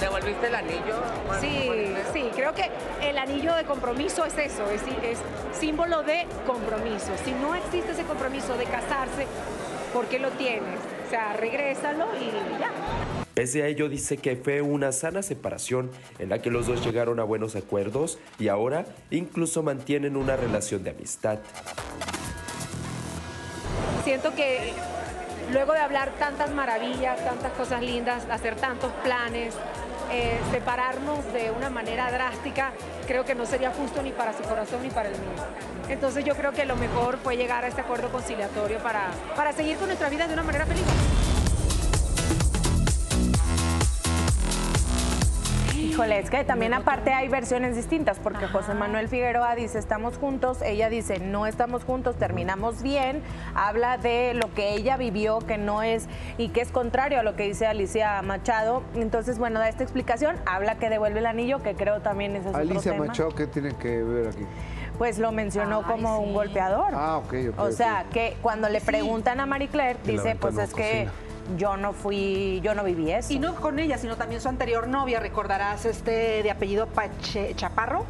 ¿Devolviste el anillo? Sí, sí, creo que el anillo de compromiso es eso, es, es símbolo de compromiso. Si no existe ese compromiso de casarse, ¿por qué lo tienes? O sea, regrésalo y ya. Pese a ello, dice que fue una sana separación en la que los dos llegaron a buenos acuerdos y ahora incluso mantienen una relación de amistad. Siento que luego de hablar tantas maravillas, tantas cosas lindas, hacer tantos planes, eh, separarnos de una manera drástica, creo que no sería justo ni para su corazón ni para el mío. Entonces yo creo que lo mejor fue llegar a este acuerdo conciliatorio para, para seguir con nuestra vida de una manera feliz. Híjole, es que también aparte hay versiones distintas, porque José Manuel Figueroa dice estamos juntos, ella dice no estamos juntos, terminamos bien, habla de lo que ella vivió, que no es, y que es contrario a lo que dice Alicia Machado. Entonces, bueno, da esta explicación, habla que devuelve el anillo, que creo también es Alicia otro tema. Machado, ¿qué tiene que ver aquí? Pues lo mencionó como un golpeador. Ah, ok, ok. O sea, que cuando le preguntan a Marie Claire, dice, pues es que yo no fui, yo no viví eso. Y no con ella, sino también su anterior novia, recordarás este de apellido Pache- Chaparro.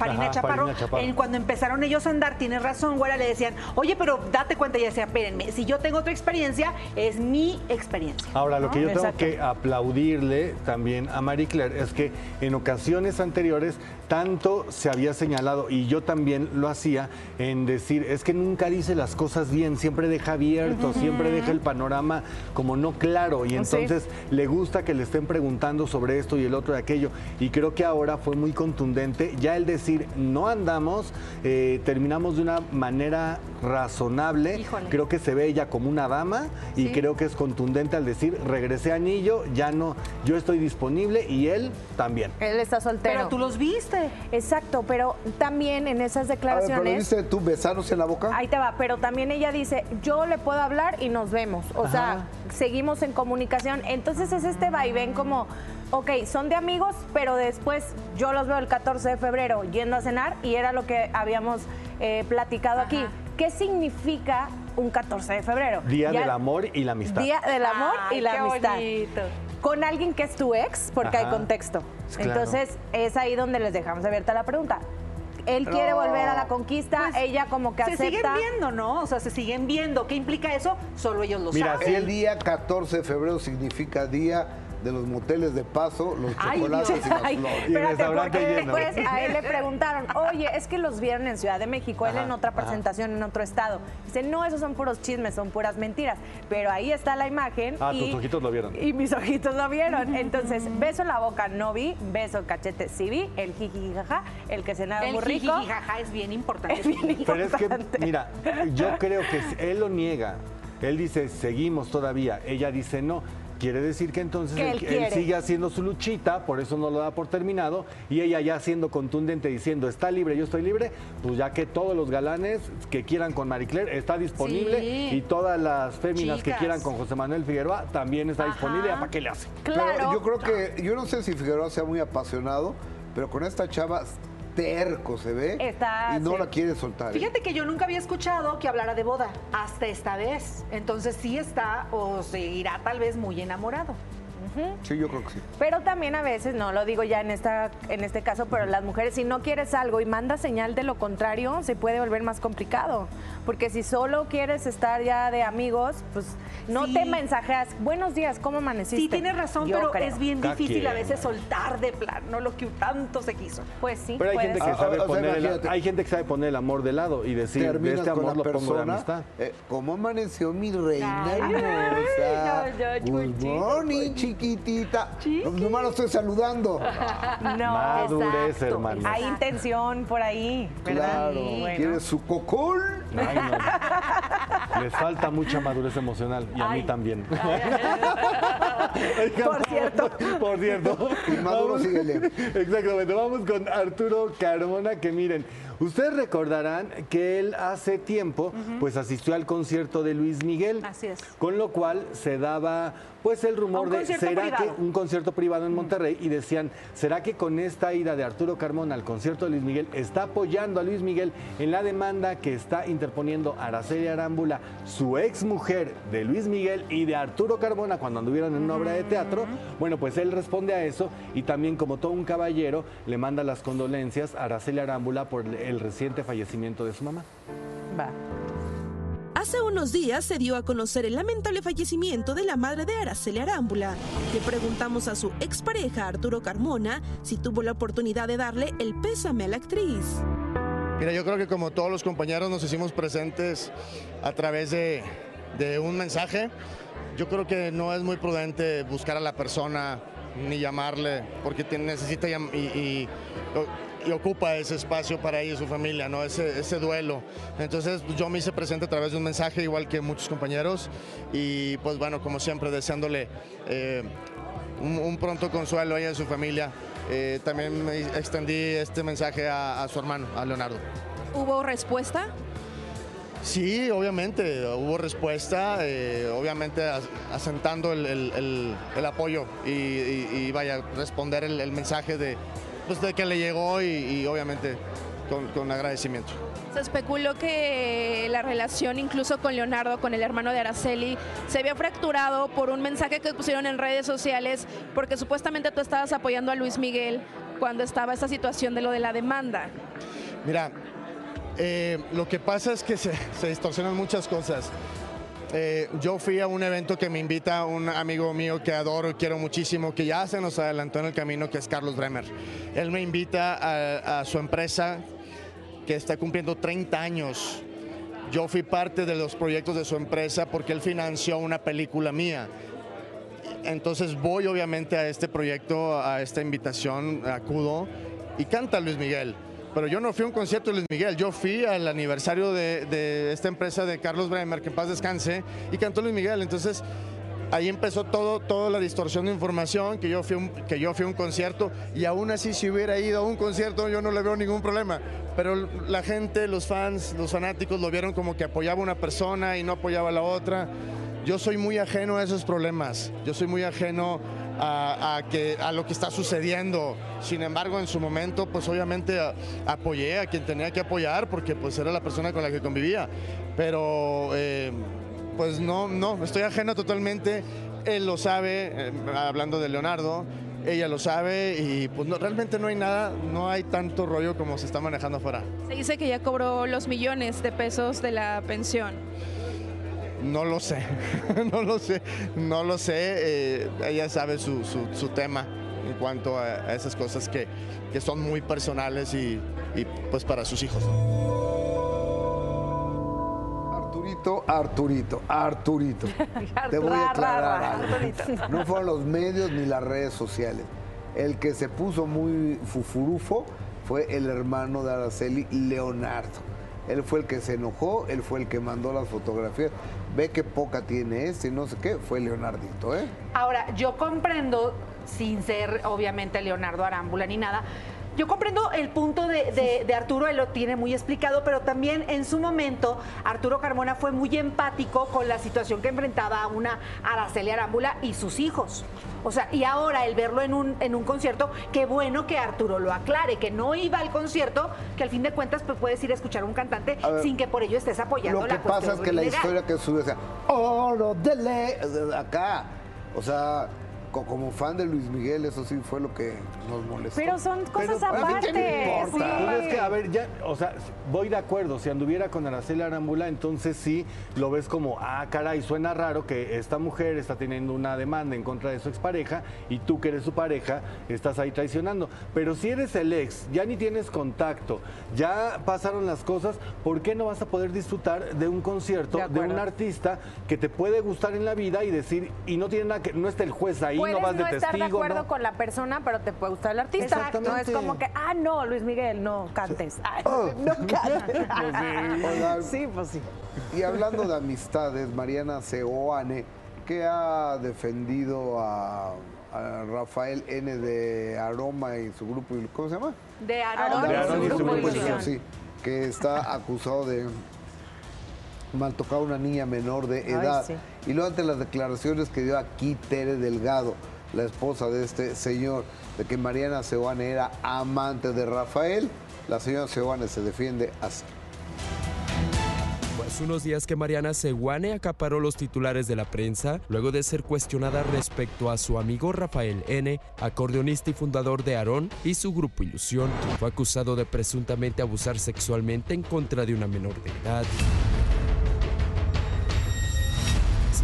Farina Ajá, Chaparro, Farina Chaparro. En- cuando empezaron ellos a andar, tienes razón, güera, le decían, oye, pero date cuenta, y decía, espérenme, si yo tengo otra experiencia, es mi experiencia. Ahora, lo que yo tengo que aplaudirle también a Marie Claire es que en ocasiones anteriores tanto se había señalado, y yo también lo hacía, en decir, es que nunca dice las cosas bien, siempre deja abierto, siempre deja el panorama como no claro, y entonces le gusta que le estén preguntando sobre esto y el otro de aquello, y creo que ahora fue muy contundente, ya el decir, no andamos, eh, terminamos de una manera razonable, Híjole. creo que se ve ella como una dama, y Sí. creo que es contundente al decir, regresé a Anillo, ya no, yo estoy disponible y él también. Él está soltero. Pero tú los viste. Exacto, pero también en esas A ver, pero declaraciones... tú besándose en la boca. Ahí te va, pero también ella dice, yo le puedo hablar y nos vemos. O sea, seguimos en comunicación. Entonces es este vaivén como, ok, son de amigos, pero después yo los veo el 14 de febrero yendo a cenar y era lo que habíamos eh, platicado aquí. ¿Qué significa un 14 de febrero? Día Ya- del amor y la amistad. Día del amor y la qué amistad. bonito. Con alguien que es tu ex, porque hay contexto. Claro. Entonces es ahí donde les dejamos abierta la pregunta. Él quiere No. volver a la conquista, Pues, ella como que se acepta. siguen viendo, ¿no? O sea, se siguen viendo. ¿Qué implica eso? Solo ellos lo Mira, saben. sí, El día 14 de febrero significa día de los moteles de paso, los chocolates y las Ay, flores. Y el restaurante lleno. después a él le preguntaron, oye, es que los vieron en Ciudad de México, él Ajá, en otra ajá. presentación en otro estado. Dice, no, esos son puros chismes, son puras mentiras. Pero ahí está la imagen. Ah, y, tus ojitos lo vieron. Y mis ojitos lo vieron. Entonces, beso en la boca no vi, beso en cachete sí vi, el jiji jaja, el que cenaba El muy rico. jijijijaja es bien importante. Es bien Pero es que, importante. mira, yo creo que él lo niega. Él dice, seguimos todavía. Ella dice, no. Quiere decir que entonces Que él sigue haciendo su luchita, por eso no lo da por terminado, y ella ya siendo contundente diciendo, está libre, yo estoy libre, pues ya que todos los galanes que quieran con Marie Claire está disponible, Sí. y todas las féminas que quieran con José Manuel Figueroa también está Ajá. disponible, ¿ya para qué le hace? Pero Claro. yo creo que, yo no sé si Figueroa sea muy apasionado, pero con esta chava terco se ve Está, y no sí. la quiere soltar. ¿eh? Fíjate que yo nunca había escuchado que hablara de boda hasta esta vez. Entonces sí está o seguirá tal vez muy enamorado. Sí, yo creo que sí. Pero también a veces, no lo digo ya en esta en este caso, pero las mujeres, si no quieres algo y manda señal de lo contrario, se puede volver más complicado. Porque si solo quieres estar ya de amigos, pues no Sí. te mensajeas, buenos días, ¿cómo amaneciste? Sí, tienes razón, Yo pero creo. es bien difícil a veces soltar de plano lo que tanto se quiso. Pues sí, Pero hay gente, que. Ah, sabe o sea, poner el, imagínate. hay gente que sabe poner el amor de lado y decir, de este con amor lo pongo de amistad. eh, ¿Cómo amaneció mi reina Ay, hermosa? no, yo, Good morning, chiquitita. Chiquitita. No, nomás lo estoy saludando. No, Madurez, exacto. hermano. hay intención por ahí, ¿verdad? Claro. Bueno. ¿Quieres su cocol? Ay, no. Les falta mucha madurez emocional y a mí Ay. también. Por cierto. Por cierto. Inmaduro, Vamos- síguele. Exactamente. Vamos con Arturo Carmona, que miren, ustedes recordarán que él hace tiempo pues asistió al concierto de Luis Miguel. Así es. Con lo cual se daba pues el rumor de será privado. que un concierto privado en Monterrey y decían, ¿será que con esta ida de Arturo Carmona al concierto de Luis Miguel está apoyando a Luis Miguel en la demanda que está interponiendo Araceli Arámbula, su ex mujer de Luis Miguel y de Arturo Carmona cuando anduvieron en una obra de teatro? Bueno, pues él responde a eso y también como todo un caballero le manda las condolencias a Araceli Arámbula por el reciente fallecimiento de su mamá. Va. Hace unos días se dio a conocer el lamentable fallecimiento de la madre de Araceli Arámbula. Le preguntamos a su expareja Arturo Carmona si tuvo la oportunidad de darle el pésame a la actriz. Mira, yo creo que como todos los compañeros nos hicimos presentes a través de, un mensaje, yo creo que no es muy prudente buscar a la persona ni llamarle porque necesita y, y- y ocupa ese espacio para ella y su familia, ¿no? ese, ese duelo. Entonces pues, yo me hice presente a través de un mensaje, igual que muchos compañeros, y pues bueno, como siempre, deseándole eh, un, un pronto consuelo a ella y a su familia. eh, también me extendí este mensaje a, a su hermano, a Leonardo. ¿Hubo respuesta? Sí, obviamente, hubo respuesta, eh, obviamente as- asentando el, el- el- el apoyo y, y- y vaya, responder el mensaje de, pues, de que le llegó y, y obviamente con, con agradecimiento. Se especuló que la relación incluso con Leonardo, con el hermano de Araceli, se había fracturado por un mensaje que pusieron en redes sociales porque supuestamente tú estabas apoyando a Luis Miguel cuando estaba esta situación de lo de la demanda. Mira, eh, lo que pasa es que se, se distorsionan muchas cosas. Eh, yo fui a un evento que me invita un amigo mío que adoro quiero muchísimo, que ya se nos adelantó en el camino, que es Carlos Bremer. Él me invita a, a su empresa que está cumpliendo 30 años. Yo fui parte de los proyectos de su empresa porque él financió una película mía. Entonces voy obviamente a este proyecto, a esta invitación, acudo y canta Luis Miguel. Pero yo no fui a un concierto de Luis Miguel, yo fui al aniversario de, esta empresa de Carlos Bremer, que en paz descanse, y cantó Luis Miguel. Entonces ahí empezó todo, toda la distorsión de información, que yo, fui que yo fui a un concierto, y aún así si hubiera ido a un concierto yo no le veo ningún problema. Pero la gente, los fans, los fanáticos lo vieron como que apoyaba a una persona y no apoyaba a la otra. Yo soy muy ajeno a esos problemas, yo soy muy ajeno a, a que, a lo que está sucediendo. Sin embargo, en su momento, pues obviamente a- apoyé a quien tenía que apoyar porque pues era la persona con la que convivía. Pero eh, pues no, no, estoy ajeno totalmente. Él lo sabe, eh, hablando de Leonardo, ella lo sabe y pues no, realmente no hay nada, no hay tanto rollo como se está manejando afuera. Se dice que ya cobró los millones de pesos de la pensión. No lo sé, no lo sé, no lo sé. eh, ella sabe su, su- su tema en cuanto a, esas cosas que, que son muy personales y, y, pues para sus hijos. Arturito, Arturito, Arturito. Te voy a Ra, ra, aclarar ra, algo. Arturito. No fueron los medios ni las redes sociales. El que se puso muy fufurufo fue el hermano de Araceli, Leonardo. Él fue el que se enojó, él fue el que mandó las fotografías. Ve que poca tiene este no sé qué, fue Leonardito, ¿eh? Ahora, yo comprendo, sin ser obviamente Leonardo Arámbula ni nada, yo comprendo el punto de, de- de Arturo, él lo tiene muy explicado, pero también en su momento Arturo Carmona fue muy empático con la situación que enfrentaba a una Araceli Arámbula y sus hijos. O sea, y ahora el verlo en un, en un concierto, qué bueno que Arturo lo aclare, que no iba al concierto, que al fin de cuentas pues, puedes ir a escuchar a un cantante A ver, sin que por ello estés apoyando Lo la que pasa es que la historia que sube, o sea, oro de ley, acá. O sea, como fan de Luis Miguel, eso sí fue lo que nos molestó. Pero son cosas Pero, ¿a mí qué me aparte. importa? sí. Es que, a ver, ya, o sea, voy de acuerdo. Si anduviera con Araceli Arámbula, entonces sí lo ves como, ah, caray, suena raro que esta mujer está teniendo una demanda en contra de su expareja y tú que eres su pareja estás ahí traicionando. Pero si eres el ex, ya ni tienes contacto, ya pasaron las cosas, ¿por qué no vas a poder disfrutar de un concierto De de, un artista que te puede gustar en la vida y decir, y no tiene nada que, no está el juez ahí, no vas de estar de acuerdo ¿no? con la persona, pero te puede gustar el artista. No es como que, ah, no, Luis Miguel, no cantes. Ay, Oh. no cantes. Oigan, sí, pues sí. Y hablando de amistades, Mariana Seoane, que ha defendido a, a Rafael N. de Aroma y su grupo, ¿cómo se llama? De Aarón, De Aarón y su grupo grupo Ilusión. Sí, que está acusado de maltocar a una niña menor de Ay, edad. sí. Y luego ante las declaraciones que dio aquí Tere Delgado, la esposa de este señor, de que Mariana Seoane era amante de Rafael, la señora Seoane se defiende así. Pues unos días que Mariana Seguane acaparó los titulares de la prensa luego de ser cuestionada respecto a su amigo Rafael N., acordeonista y fundador de Aarón y su grupo Ilusión, fue acusado de presuntamente abusar sexualmente en contra de una menor de edad.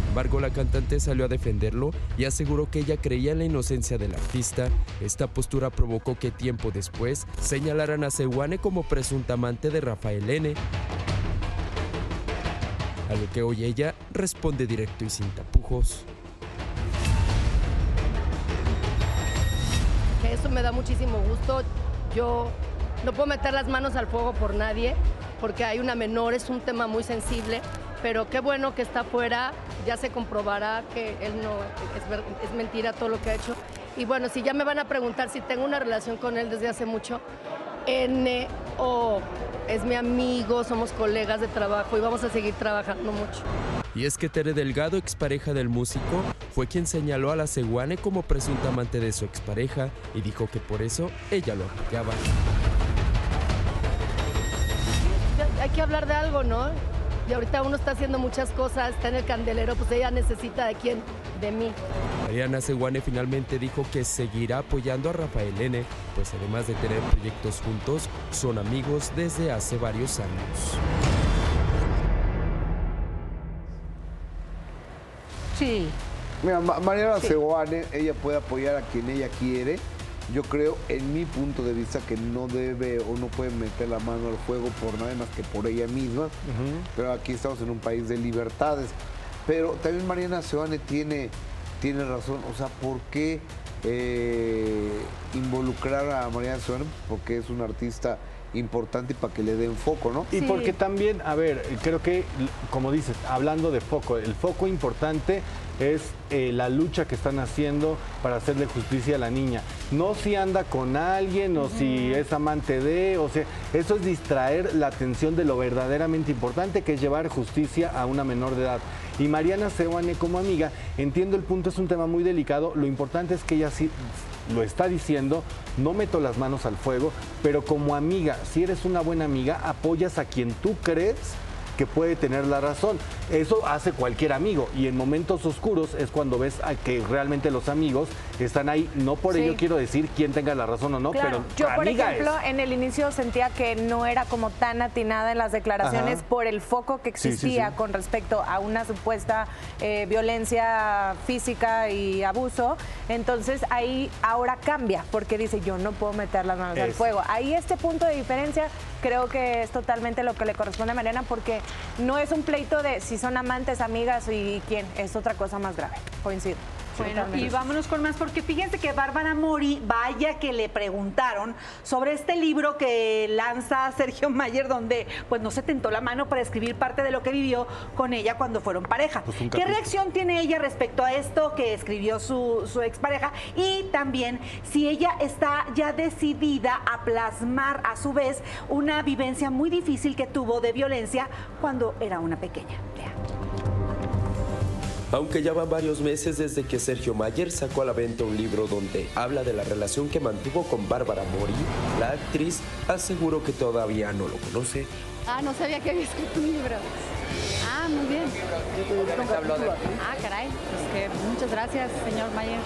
Sin embargo, la cantante salió a defenderlo y aseguró que ella creía en la inocencia del artista. Esta postura provocó que tiempo después señalaran a Seguane como presunta amante de Rafael N., a lo que hoy ella responde directo y sin tapujos. eso me da muchísimo gusto. Yo no puedo meter las manos al fuego por nadie, porque hay una menor, es un tema muy sensible, pero qué bueno que está afuera, ya se comprobará que él no es, mentira todo lo que ha hecho. Y bueno, si ya me van a preguntar si tengo una relación con él desde hace mucho, N o es mi amigo, somos colegas de trabajo y vamos a seguir trabajando mucho. Y es que Tere Delgado, expareja del músico, fue quien señaló a la Seguane como presunta amante de su expareja y dijo que por eso ella lo apoyaba. Ya Hay que hablar de algo, ¿no? Y ahorita uno está haciendo muchas cosas, está en el candelero, pues ella necesita de quién, de mí. Mariana Seguane finalmente dijo que seguirá apoyando a Rafael N., pues además de tener proyectos juntos, son amigos desde hace varios años. Sí. Mira, Ma- Mariana Seguane, ella puede apoyar a quien ella quiere. Yo creo, en mi punto de vista, que no debe o no puede meter la mano al fuego por nada más que por ella misma. Pero aquí estamos en un país de libertades. Pero también Mariana Seguane tiene, tiene razón. O sea, ¿por qué eh, involucrar a Mariana Seguane? Porque es una artista importante y para que le den foco, ¿no? Y porque también, a ver, creo que, como dices, hablando de foco, el foco importante es eh, la lucha que están haciendo para hacerle justicia a la niña. No si anda con alguien o si es amante de, o sea, eso es distraer la atención de lo verdaderamente importante que es llevar justicia a una menor de edad. Y Mariana Seoane como amiga, entiendo el punto, es un tema muy delicado, lo importante es que ella sí lo está diciendo, no meto las manos al fuego, pero como amiga, si eres una buena amiga, apoyas a quien tú crees que puede tener la razón. Eso hace cualquier amigo y en momentos oscuros es cuando ves a que realmente los amigos están ahí. No por Sí. ello quiero decir quién tenga la razón o no, Claro, pero yo por ejemplo es. en el inicio sentía que no era como tan atinada en las declaraciones Ajá. por el foco que sí, existía sí. con respecto a una supuesta eh, violencia física y abuso. Entonces ahí ahora cambia porque dice yo no puedo meter las manos al fuego. Ahí este punto de diferencia creo que es totalmente lo que le corresponde a Mariana porque no es un pleito de si son amantes, amigas y quién, es otra cosa más grave. Coincido. Bueno, y vámonos con más, porque fíjense que Bárbara Mori, vaya que le preguntaron sobre este libro que lanza Sergio Mayer, donde pues no se tentó la mano para escribir parte de lo que vivió con ella cuando fueron pareja. Pues ¿Qué reacción tiene ella respecto a esto que escribió su, su expareja? Y también si ella está ya decidida a plasmar a su vez una vivencia muy difícil que tuvo de violencia cuando era una pequeña. Vea. Aunque ya van varios meses desde que Sergio Mayer sacó a la venta un libro donde habla de la relación que mantuvo con Bárbara Mori, la actriz aseguró que todavía no lo conoce. Ah, no sabía que había escrito un libro. Ah, muy bien. Ah, caray. Pues que muchas gracias, señor Mayer.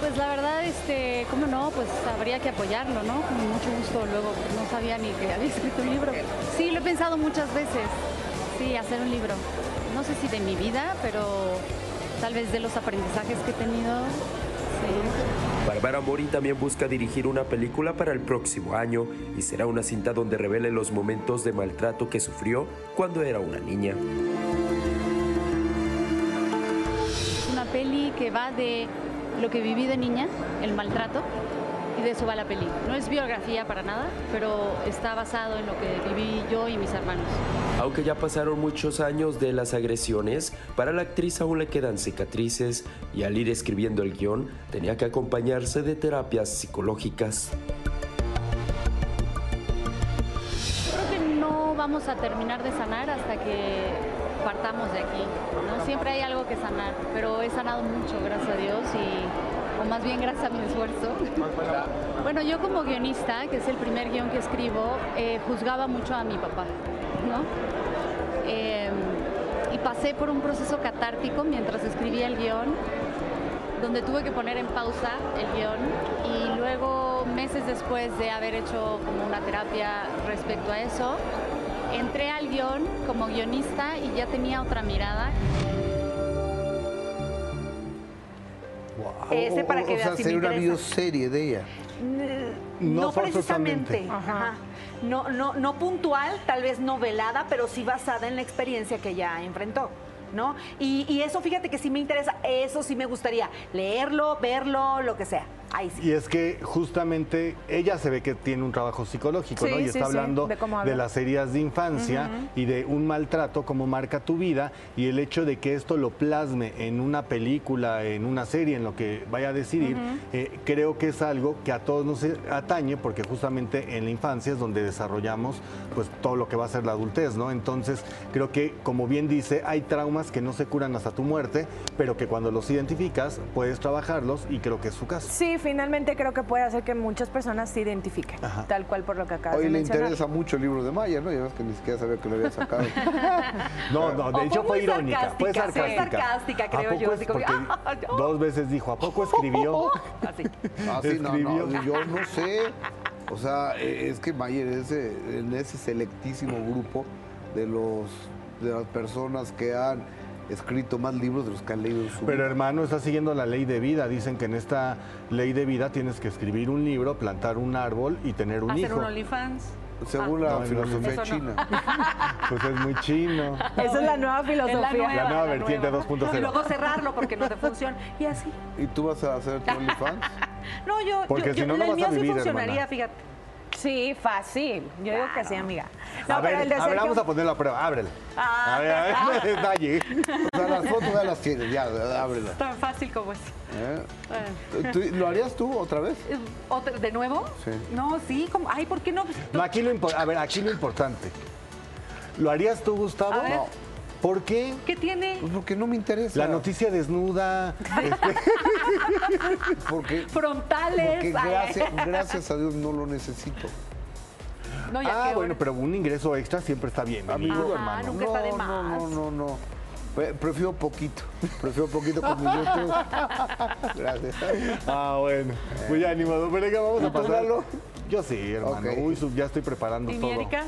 Pues la verdad, este, cómo no, pues habría que apoyarlo, ¿no? Con mucho gusto. Luego no sabía ni que había escrito un libro. Sí, lo he pensado muchas veces. Sí, hacer un libro. No sé si de mi vida, pero tal vez de los aprendizajes que he tenido. Sí. Bárbara Mori también busca dirigir una película para el próximo año y será una cinta donde revele los momentos de maltrato que sufrió cuando era una niña. Es una peli que va de lo que viví de niña, el maltrato, y de eso va la peli. No es biografía para nada, pero está basado en lo que viví yo y mis hermanos. Aunque ya pasaron muchos años de las agresiones, para la actriz aún le quedan cicatrices y al ir escribiendo el guion tenía que acompañarse de terapias psicológicas. Creo que no vamos a terminar de sanar hasta que partamos de aquí. ¿no? Siempre hay algo que sanar, pero he sanado mucho, gracias a Dios, y, o más bien gracias a mi esfuerzo. Bueno, yo como guionista, que es el primer guion que escribo, eh, juzgaba mucho a mi papá, ¿no? Eh, y pasé por un proceso catártico mientras escribía el guion, donde tuve que poner en pausa el guion y luego meses después de haber hecho como una terapia respecto a eso, entré al guion como guionista y ya tenía otra mirada. Ese para que o sea, sería una bioserie de ella. No, No precisamente. Ajá. No, no, no puntual, tal vez novelada, pero sí basada en la experiencia que ya enfrentó. ¿No? Y, y eso, fíjate que sí me interesa, eso sí me gustaría leerlo, verlo, lo que sea. Ahí sí. Y es que justamente ella se ve que tiene un trabajo psicológico, ¿no? Y sí, está hablando de las heridas de infancia y de un maltrato, cómo marca tu vida y el hecho de que esto lo plasme en una película, en una serie, en lo que vaya a decidir, eh, creo que es algo que a todos nos atañe porque justamente en la infancia es donde desarrollamos pues todo lo que va a ser la adultez, ¿no? Entonces creo que como bien dice, hay traumas que no se curan hasta tu muerte, pero que cuando los identificas puedes trabajarlos y creo que es su caso. Sí, finalmente creo que puede hacer que muchas personas se identifiquen, Ajá. tal cual por lo que acabas Hoy de le mencionar. interesa mucho el libro de Maya, ¿no? Ya ves que ni siquiera sabía que lo había sacado. No, no, de O hecho fue irónica, fue sarcástica, fue sarcástica, ¿A creo poco yo, así ¡ah, no! Dos veces dijo, ¿a poco escribió? Así. Ah, sí, no, Escribió. no, yo no sé. O sea, eh, es que Mayer es en ese selectísimo grupo de los de las personas que han escrito más libros de los que han leído en su Pero vida. hermano, está siguiendo la ley de vida. Dicen que en esta ley de vida tienes que escribir un libro, plantar un árbol y tener un Hacer hijo. un OnlyFans. Según Ah, la no, filosofía no. china. Pues es muy chino. Esa es la nueva filosofía. la nueva, La nueva la vertiente nueva. 2.0. Y luego cerrarlo porque no te funciona. Y así. ¿Y tú vas a hacer tu OnlyFans? No, yo, Porque yo, si yo- no, no el vas a mío sí vivir, funcionaría, hermana. fíjate. Sí, fácil. Yo digo que sí, amiga. No, a pero ver, el de a ver, Sergio- vamos a poner la prueba. Ábrela. Ah. A ver, a ver, no detalle. O sea, las fotos ya las tienes, ya, ábrela. Tan fácil como es. ¿Eh? ¿Tú- ¿Lo harías tú otra vez? ¿Otra- ¿De nuevo? Sí. No, sí, como, ay, ¿por qué no? No, aquí lo impo- a ver, aquí lo importante. ¿Lo harías tú, Gustavo? A ver. No. ¿Por qué? ¿Qué tiene? Pues porque no me interesa. La noticia desnuda. este, Porque, Frontales. porque gracias, gracias a Dios no lo necesito. No, ya ah, bueno, pero un ingreso extra siempre está bien, amigo, hermano. nunca no, está de no, más. no, no, no. Pre- Prefiero poquito. Prefiero poquito con mi YouTube. Gracias. Ah, bueno. Pues ni modo. Pero venga, vamos a ¿Y tú, pasar. Lalo? Yo sí, hermano. Uy, ya estoy preparando ¿Y mi todo. Erika?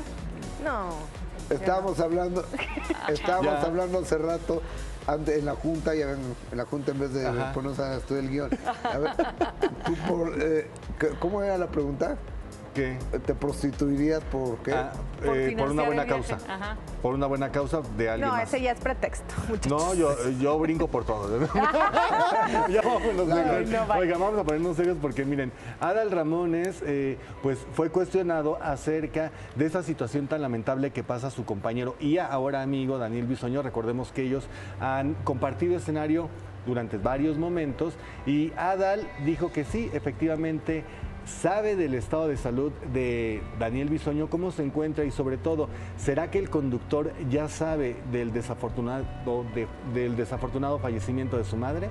No. Estábamos hablando, estábamos Ya. hablando hace rato antes, en la junta, ya ven, en la junta en vez de Ajá. ponernos a estudiar el guion. A ver, tú por, eh, ¿qué- ¿cómo era la pregunta? ¿Qué? ¿Te prostituirías por qué? Ah, Por eh, por una buena causa. Ajá. Por una buena causa de alguien No, más. ese ya es pretexto, muchachos. No, yo, yo brinco por todo. ya vámonos, oigan. Oigan, vamos a ponernos serios porque miren, Adal Ramones eh, pues fue cuestionado acerca de esa situación tan lamentable que pasa su compañero y ahora amigo Daniel Bisoño. Recordemos que ellos han compartido escenario durante varios momentos y Adal dijo que sí, efectivamente sabe del estado de salud de Daniel Bisoño, cómo se encuentra y sobre todo, ¿será que el conductor ya sabe del desafortunado, de- del desafortunado fallecimiento de su madre?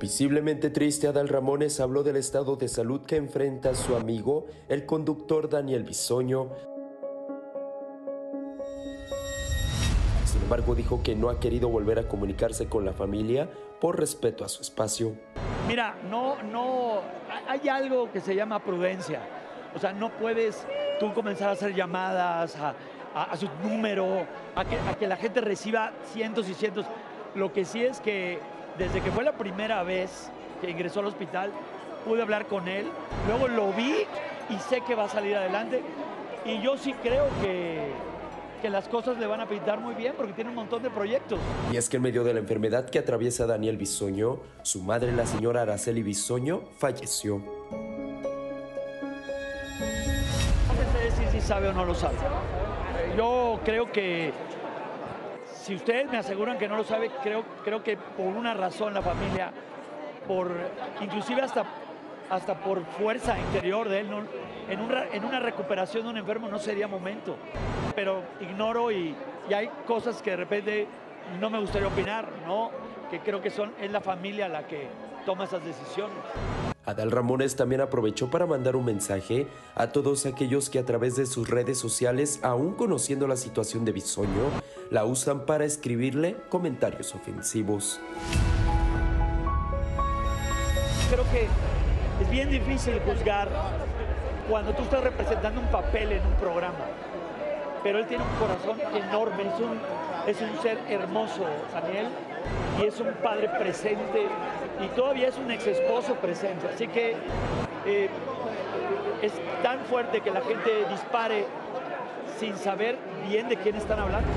Visiblemente triste, Adal Ramones habló del estado de salud que enfrenta su amigo, el conductor Daniel Bisoño. Sin embargo, dijo que no ha querido volver a comunicarse con la familia por respeto a su espacio. Mira, no, no, hay algo que se llama prudencia. O sea, no puedes tú comenzar a hacer llamadas a, su número, a que la gente reciba cientos y cientos. Lo que sí es que desde que fue la primera vez que ingresó al hospital, pude hablar con él, luego lo vi y sé que va a salir adelante. Y yo sí creo que, que las cosas le van a pintar muy bien porque tiene un montón de proyectos. Y es que en medio de la enfermedad que atraviesa Daniel Bisoño, su madre, la señora Araceli Bisoño, falleció. Decir si sabe o no lo sabe. Yo creo que si ustedes me aseguran que no lo sabe, creo, creo que por una razón la familia, por inclusive hasta, hasta por fuerza interior de él, no- en, un ra- en una recuperación de un enfermo no sería momento. Pero ignoro y, y hay cosas que de repente no me gustaría opinar, ¿no? Que creo que son, es la familia la que toma esas decisiones. Adal Ramones también aprovechó para mandar un mensaje a todos aquellos que a través de sus redes sociales, aún conociendo la situación de Bisoño, la usan para escribirle comentarios ofensivos. creo que es bien difícil juzgar cuando tú estás representando un papel en un programa. Pero él tiene un corazón enorme, es un, es un ser hermoso, Daniel, y es un padre presente, y todavía es un ex esposo presente. Así que eh, es tan fuerte que la gente dispare sin saber bien de quién están hablando.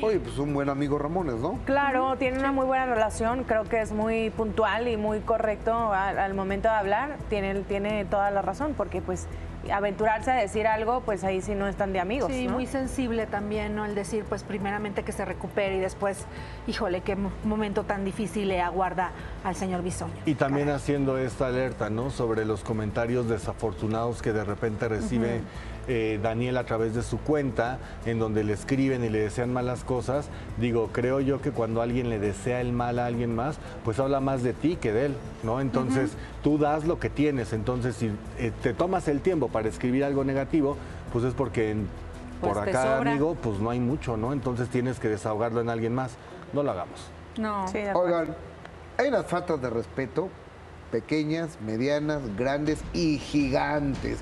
Oye, pues un buen amigo Ramones, ¿no? Claro, tiene una muy buena relación, creo que es muy puntual y muy correcto al, al momento de hablar, tiene, tiene toda la razón, porque pues aventurarse a decir algo, pues ahí sí no están de amigos. Sí, ¿no? muy sensible también, ¿no? El decir, pues primeramente que se recupere y después, híjole, qué mo- momento tan difícil le aguarda al señor Bisoño. Y también haciendo esta alerta, ¿no? Sobre los comentarios desafortunados que de repente recibe eh, Daniel a través de su cuenta, en donde le escriben y le desean malas cosas. Digo, creo yo que cuando alguien le desea el mal a alguien más, pues habla más de ti que de él, ¿no? Entonces, tú das lo que tienes. Entonces, si eh, te tomas el tiempo para escribir algo negativo, pues es porque en- Pues por acá, sobra. amigo, pues no hay mucho, ¿no? Entonces tienes que desahogarlo en alguien más. No lo hagamos. No. Oigan, hay unas faltas de respeto pequeñas, medianas, grandes y gigantes.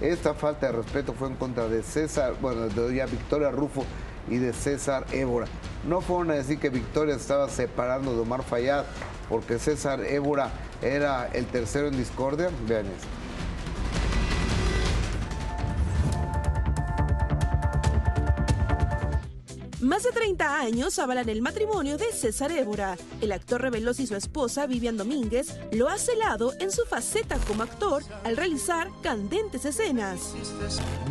Esta falta de respeto fue en contra de César, bueno, de Victoria Rufo y de César Évora. No fueron a decir que Victoria estaba separando de Omar Fayad porque César Évora era el tercero en discordia. Vean esto. Más de 30 años avalan el matrimonio de César Évora. El actor reveló si su esposa, Vivian Domínguez, lo ha celado en su faceta como actor al realizar candentes escenas.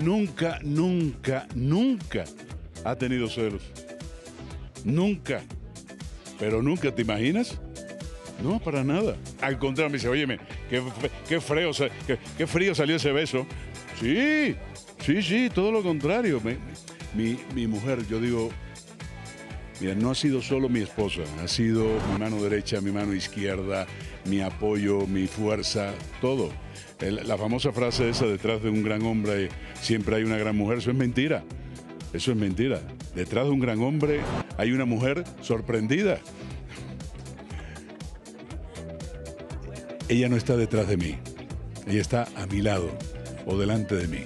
Nunca, nunca, nunca ha tenido celos. Nunca. Pero nunca, ¿te imaginas? No, para nada. Al contrario, me dice, óyeme, qué, qué, frío, qué, qué frío salió ese beso. Sí, sí, sí, todo lo contrario. Mi, mi mujer, yo digo, no ha sido solo mi esposa, ha sido mi mano derecha, mi mano izquierda, mi apoyo, mi fuerza, todo. La famosa frase esa, detrás de un gran hombre siempre hay una gran mujer, eso es mentira. Eso es mentira. Detrás de un gran hombre hay una mujer sorprendida. Ella no está detrás de mí. Ella está a mi lado o delante de mí.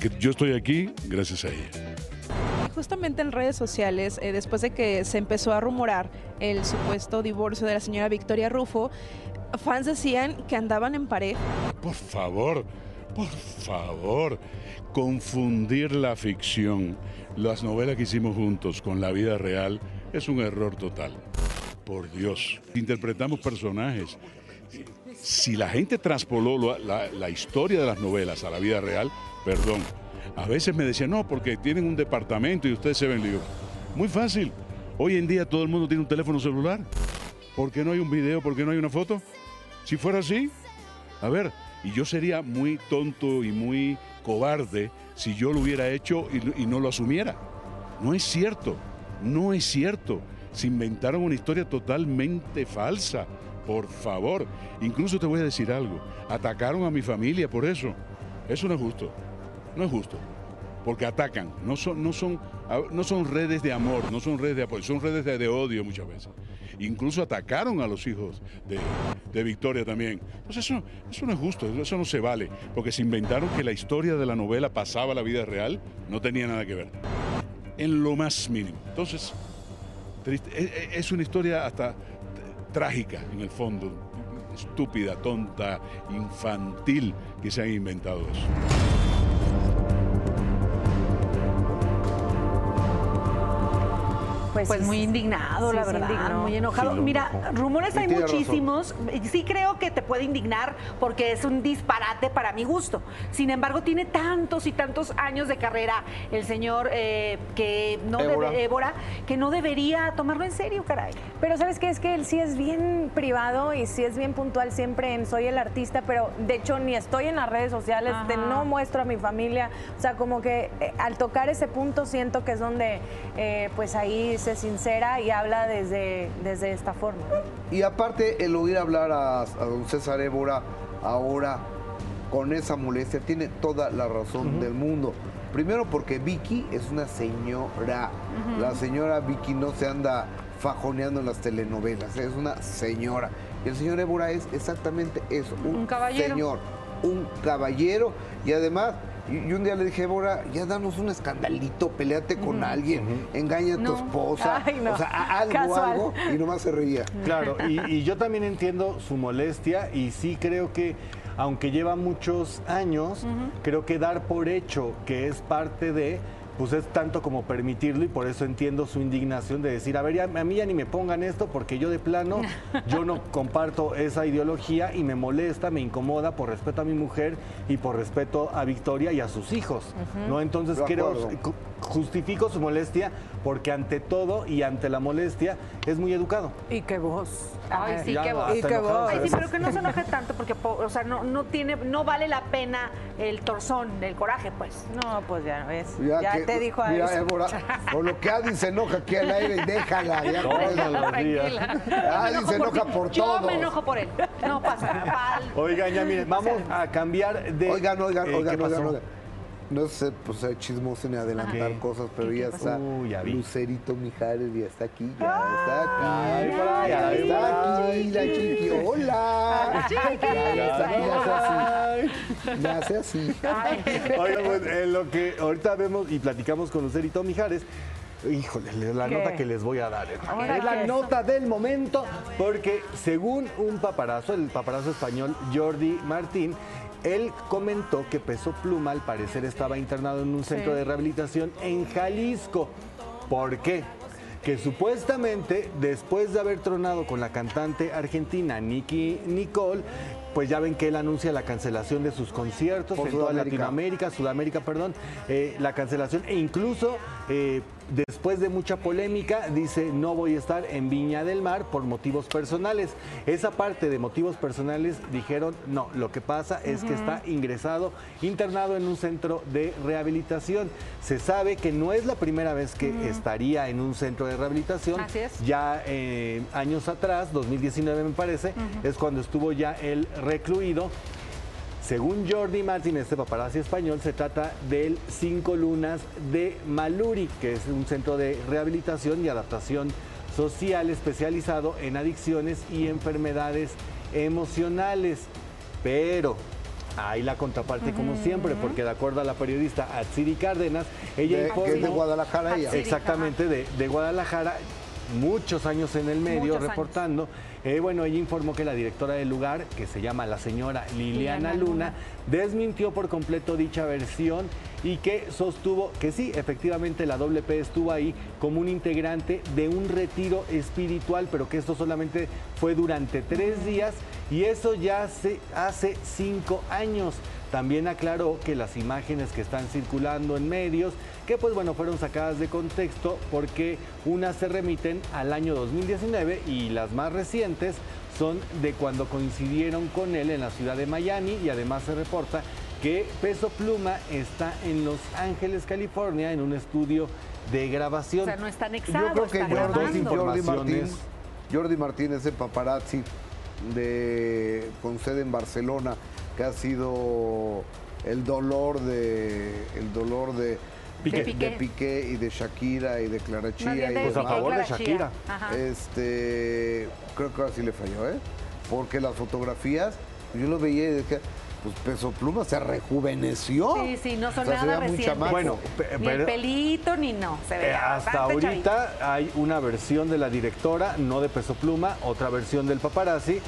Que yo estoy aquí gracias a ella. Justamente en redes sociales, eh, después de que se empezó a rumorar el supuesto divorcio de la señora Victoria Rufo, fans decían que andaban en pareja. Por favor, por favor, confundir la ficción, las novelas que hicimos juntos con la vida real, es un error total. Por Dios. Interpretamos personajes. Si la gente traspoló la, la- la historia de las novelas a la vida real, perdón. A veces me decían, no, porque tienen un departamento y ustedes se ven libres. Muy fácil. Hoy en día todo el mundo tiene un teléfono celular. ¿Por qué no hay un video? ¿Por qué no hay una foto? Si fuera así, a ver, y yo sería muy tonto y muy cobarde si yo lo hubiera hecho y, y no lo asumiera. No es cierto, no es cierto. Se inventaron una historia totalmente falsa. Por favor, incluso te voy a decir algo. Atacaron a mi familia por eso. Eso no es justo. No es justo. Porque atacan. No son, no son, no son redes de amor, no son redes de apoyo, son redes de, odio muchas veces. Incluso atacaron a los hijos de, Victoria también. Entonces eso, eso no es justo, eso no se vale. Porque se inventaron que la historia de la novela pasaba a la vida real, no tenía nada que ver. En lo más mínimo. Entonces, triste. Es, es- es una historia hasta trágica en el fondo. Estúpida, tonta, infantil que se han inventado eso. Pues, muy indignado, sí, la verdad, indignó. muy enojado. Sí, Mira, rumores Y hay razón. muchísimos. Sí creo que te puede indignar porque es un disparate para mi gusto. Sin embargo, tiene tantos y tantos años de carrera el señor eh, que no Évora. debe- Évora, que no debería tomarlo en serio, caray. Pero sabes qué es que él sí es bien privado y sí es bien puntual siempre en soy el artista, pero de hecho ni estoy en las redes sociales, de no muestro a mi familia, o sea, como que eh, al tocar ese punto siento que es donde eh, pues ahí se sincera y habla desde, desde esta forma. Y aparte, el oír hablar a, a don César Évora ahora con esa molestia tiene toda la razón del mundo. Primero porque Vicky es una señora. La señora Vicky no se anda fajoneando en las telenovelas, es una señora. Y el señor Évora es exactamente eso, un, Un caballero. señor, un caballero. Y además, y, y un día le dije, Évora, ya danos un escandalito, peleate con alguien, engaña a tu esposa, Ay, no. o sea, algo, Casual. algo, y nomás se reía. Claro, y, y yo también entiendo su molestia y sí creo que, aunque lleva muchos años, creo que dar por hecho que es parte de, pues es tanto como permitirlo y por eso entiendo su indignación de decir, a ver, ya- a mí ya ni me pongan esto porque yo de plano, yo no comparto esa ideología y me molesta, me incomoda por respeto a mi mujer y por respeto a Victoria y a sus hijos. ¿no? Entonces creo, justifico su molestia porque ante todo y ante la molestia es muy educado. Y qué voz. Ay, sí, qué voz. Y qué voz. Ay, sí, pero que no se enoje tanto porque, po- o sea, no, no tiene, no vale la pena el torzón, el coraje, pues. No, pues ya ves. Ya, Ya, que- te dijo a Mira, eso. Évora, por lo que Adi se enoja aquí al aire y déjala. Ya. Adi se enoja por Yo todo. me enojo por él. No pasa nada. Oigan, ya miren, vamos a cambiar de... Oigan, oigan, eh, oigan, ¿qué oigan, pasó? oigan. No sé, pues ser chismoso ni adelantar ¿Qué? cosas, pero ¿Y qué ya está. Uy, ya. Lucerito Mijares ya está aquí, ya está aquí. Ay, ya por está aquí, la chiqui. Hola. Chiqui. Ya, ya está aquí, ya hace así. Ya hace así. Oigan, pues en lo que ahorita vemos y platicamos con Lucerito Mijares, híjole, la ¿Qué? nota que les voy a dar. eh. Ahora, Es la nota del momento, porque según un paparazo, el paparazo español Jordi Martín, él comentó que Peso Pluma al parecer estaba internado en un centro Sí. de rehabilitación en Jalisco. ¿Por qué? Que supuestamente después de haber tronado con la cantante argentina Nicky Nicole, pues ya ven que él anuncia la cancelación de sus conciertos Por en toda Sudamérica. Latinoamérica, Sudamérica, perdón, eh, la cancelación e incluso eh, después de mucha polémica dice no voy a estar en Viña del Mar por motivos personales. Esa parte de motivos personales dijeron no, lo que pasa es que está ingresado, internado en un centro de rehabilitación. Se sabe que no es la primera vez que estaría en un centro de rehabilitación. Así es. Ya eh, años atrás, 2019 me parece, es cuando estuvo ya él recluido. Según Jordi Martin, este paparazzi español, se trata del Cinco Lunas de Maluri, que es un centro de rehabilitación y adaptación social especializado en adicciones y enfermedades emocionales. Pero hay la contraparte como siempre, porque de acuerdo a la periodista Atsiri Cárdenas, ella De- informó... que es de Guadalajara ella. Exactamente, de, de Guadalajara, muchos años en el medio Muchos años. Eh, bueno, ella informó que la directora del lugar, que se llama la señora Liliana Luna. desmintió por completo dicha versión y que sostuvo que sí, efectivamente la WP estuvo ahí como un integrante de un retiro espiritual, pero que esto solamente fue durante tres días y eso ya se hace cinco años. También aclaró que las imágenes que están circulando en medios, que pues bueno, fueron sacadas de contexto porque unas se remiten al año 2019 y las más recientes son de cuando coincidieron con él en la ciudad de Miami y además se reporta que Peso Pluma está en Los Ángeles, California, en un estudio de grabación. O sea, no está anexado, Yo creo que está Jordi. Jordi Martín. Jordi Martín, ese paparazzi de, con sede en Barcelona, que ha sido el dolor de el dolor de Piqué. de, Piqué. de Piqué y de Shakira y de Clara Chía y de Pues a y favor de Shakira. Ajá. Este, creo que ahora sí le falló, ¿eh? Porque las fotografías, yo lo veía y dije, pues Peso Pluma se rejuveneció. Sí, sí, no son O sea, se nada recientes. Bueno, Ni el pelito, ni no. Se ve Eh, hasta chavito. ahorita hay una versión de la directora, no de Peso Pluma, otra versión del paparazzi.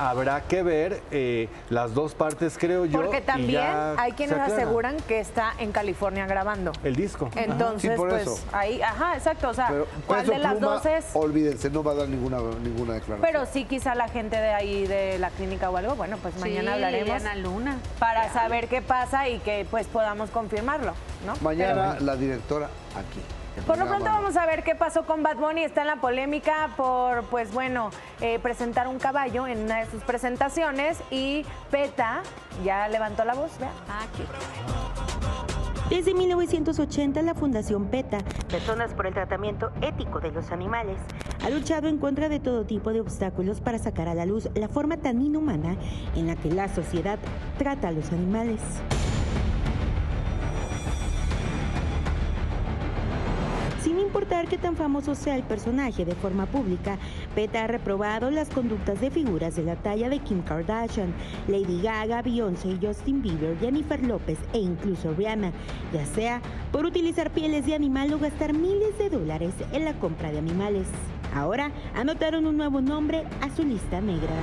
Habrá que ver eh, las dos partes, creo yo. Porque y también ya hay quienes aseguran que está en California grabando. El disco. Ajá. Entonces, Sí, por pues eso. ahí, ajá, exacto. O sea, Pero ¿cuál de las Pluma, dos es? Olvídense, no va a dar ninguna, ninguna declaración. Pero sí, quizá la gente de ahí de la clínica o algo, bueno, pues mañana Sí, hablaremos Liliana Luna. para saber qué pasa y que pues podamos confirmarlo, ¿no? Mañana la directora aquí. Por lo pronto vamos a ver qué pasó con Bad Bunny. Está en la polémica por, pues bueno, eh, presentar un caballo en una de sus presentaciones y PETA ya levantó la voz, vea. Ah, Desde 1980, la Fundación PETA, Personas por el Tratamiento Ético de los Animales, ha luchado en contra de todo tipo de obstáculos para sacar a la luz la forma tan inhumana en la que la sociedad trata a los animales. Importar qué tan famoso sea el personaje de forma pública, PETA ha reprobado las conductas de figuras de la talla de Kim Kardashian, Lady Gaga, Beyoncé, Justin Bieber, Jennifer López e incluso Rihanna, ya sea por utilizar pieles de animal o gastar miles de dólares en la compra de animales. Ahora anotaron un nuevo nombre a su lista negra.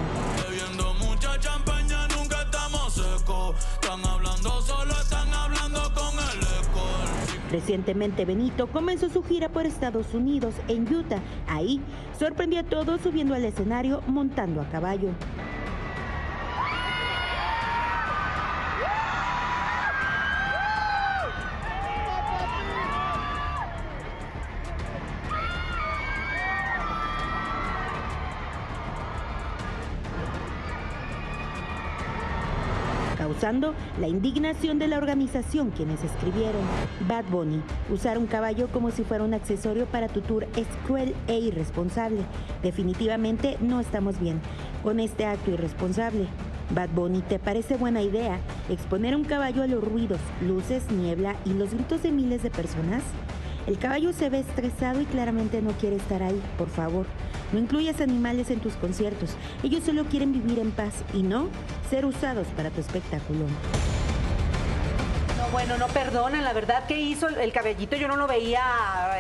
Bebiendo mucha champaña, nunca estamos secos. Están hablando solo, Recientemente Benito comenzó su gira por Estados Unidos en Utah. Ahí sorprendió a todos subiendo al escenario montando a caballo. La indignación de la organización quienes escribieron Bad Bunny. Usar un caballo como si fuera un accesorio para tu tour es cruel e irresponsable. Definitivamente no estamos bien con este acto irresponsable. Bad Bunny, ¿te parece buena idea exponer un caballo a los ruidos, luces, niebla y los gritos de miles de personas? El caballo se ve estresado y claramente no quiere estar ahí, por favor. No incluyas animales en tus conciertos. Ellos solo quieren vivir en paz y no ser usados para tu espectáculo. No, bueno, no perdonan, la verdad que hizo el, el cabellito, yo no lo veía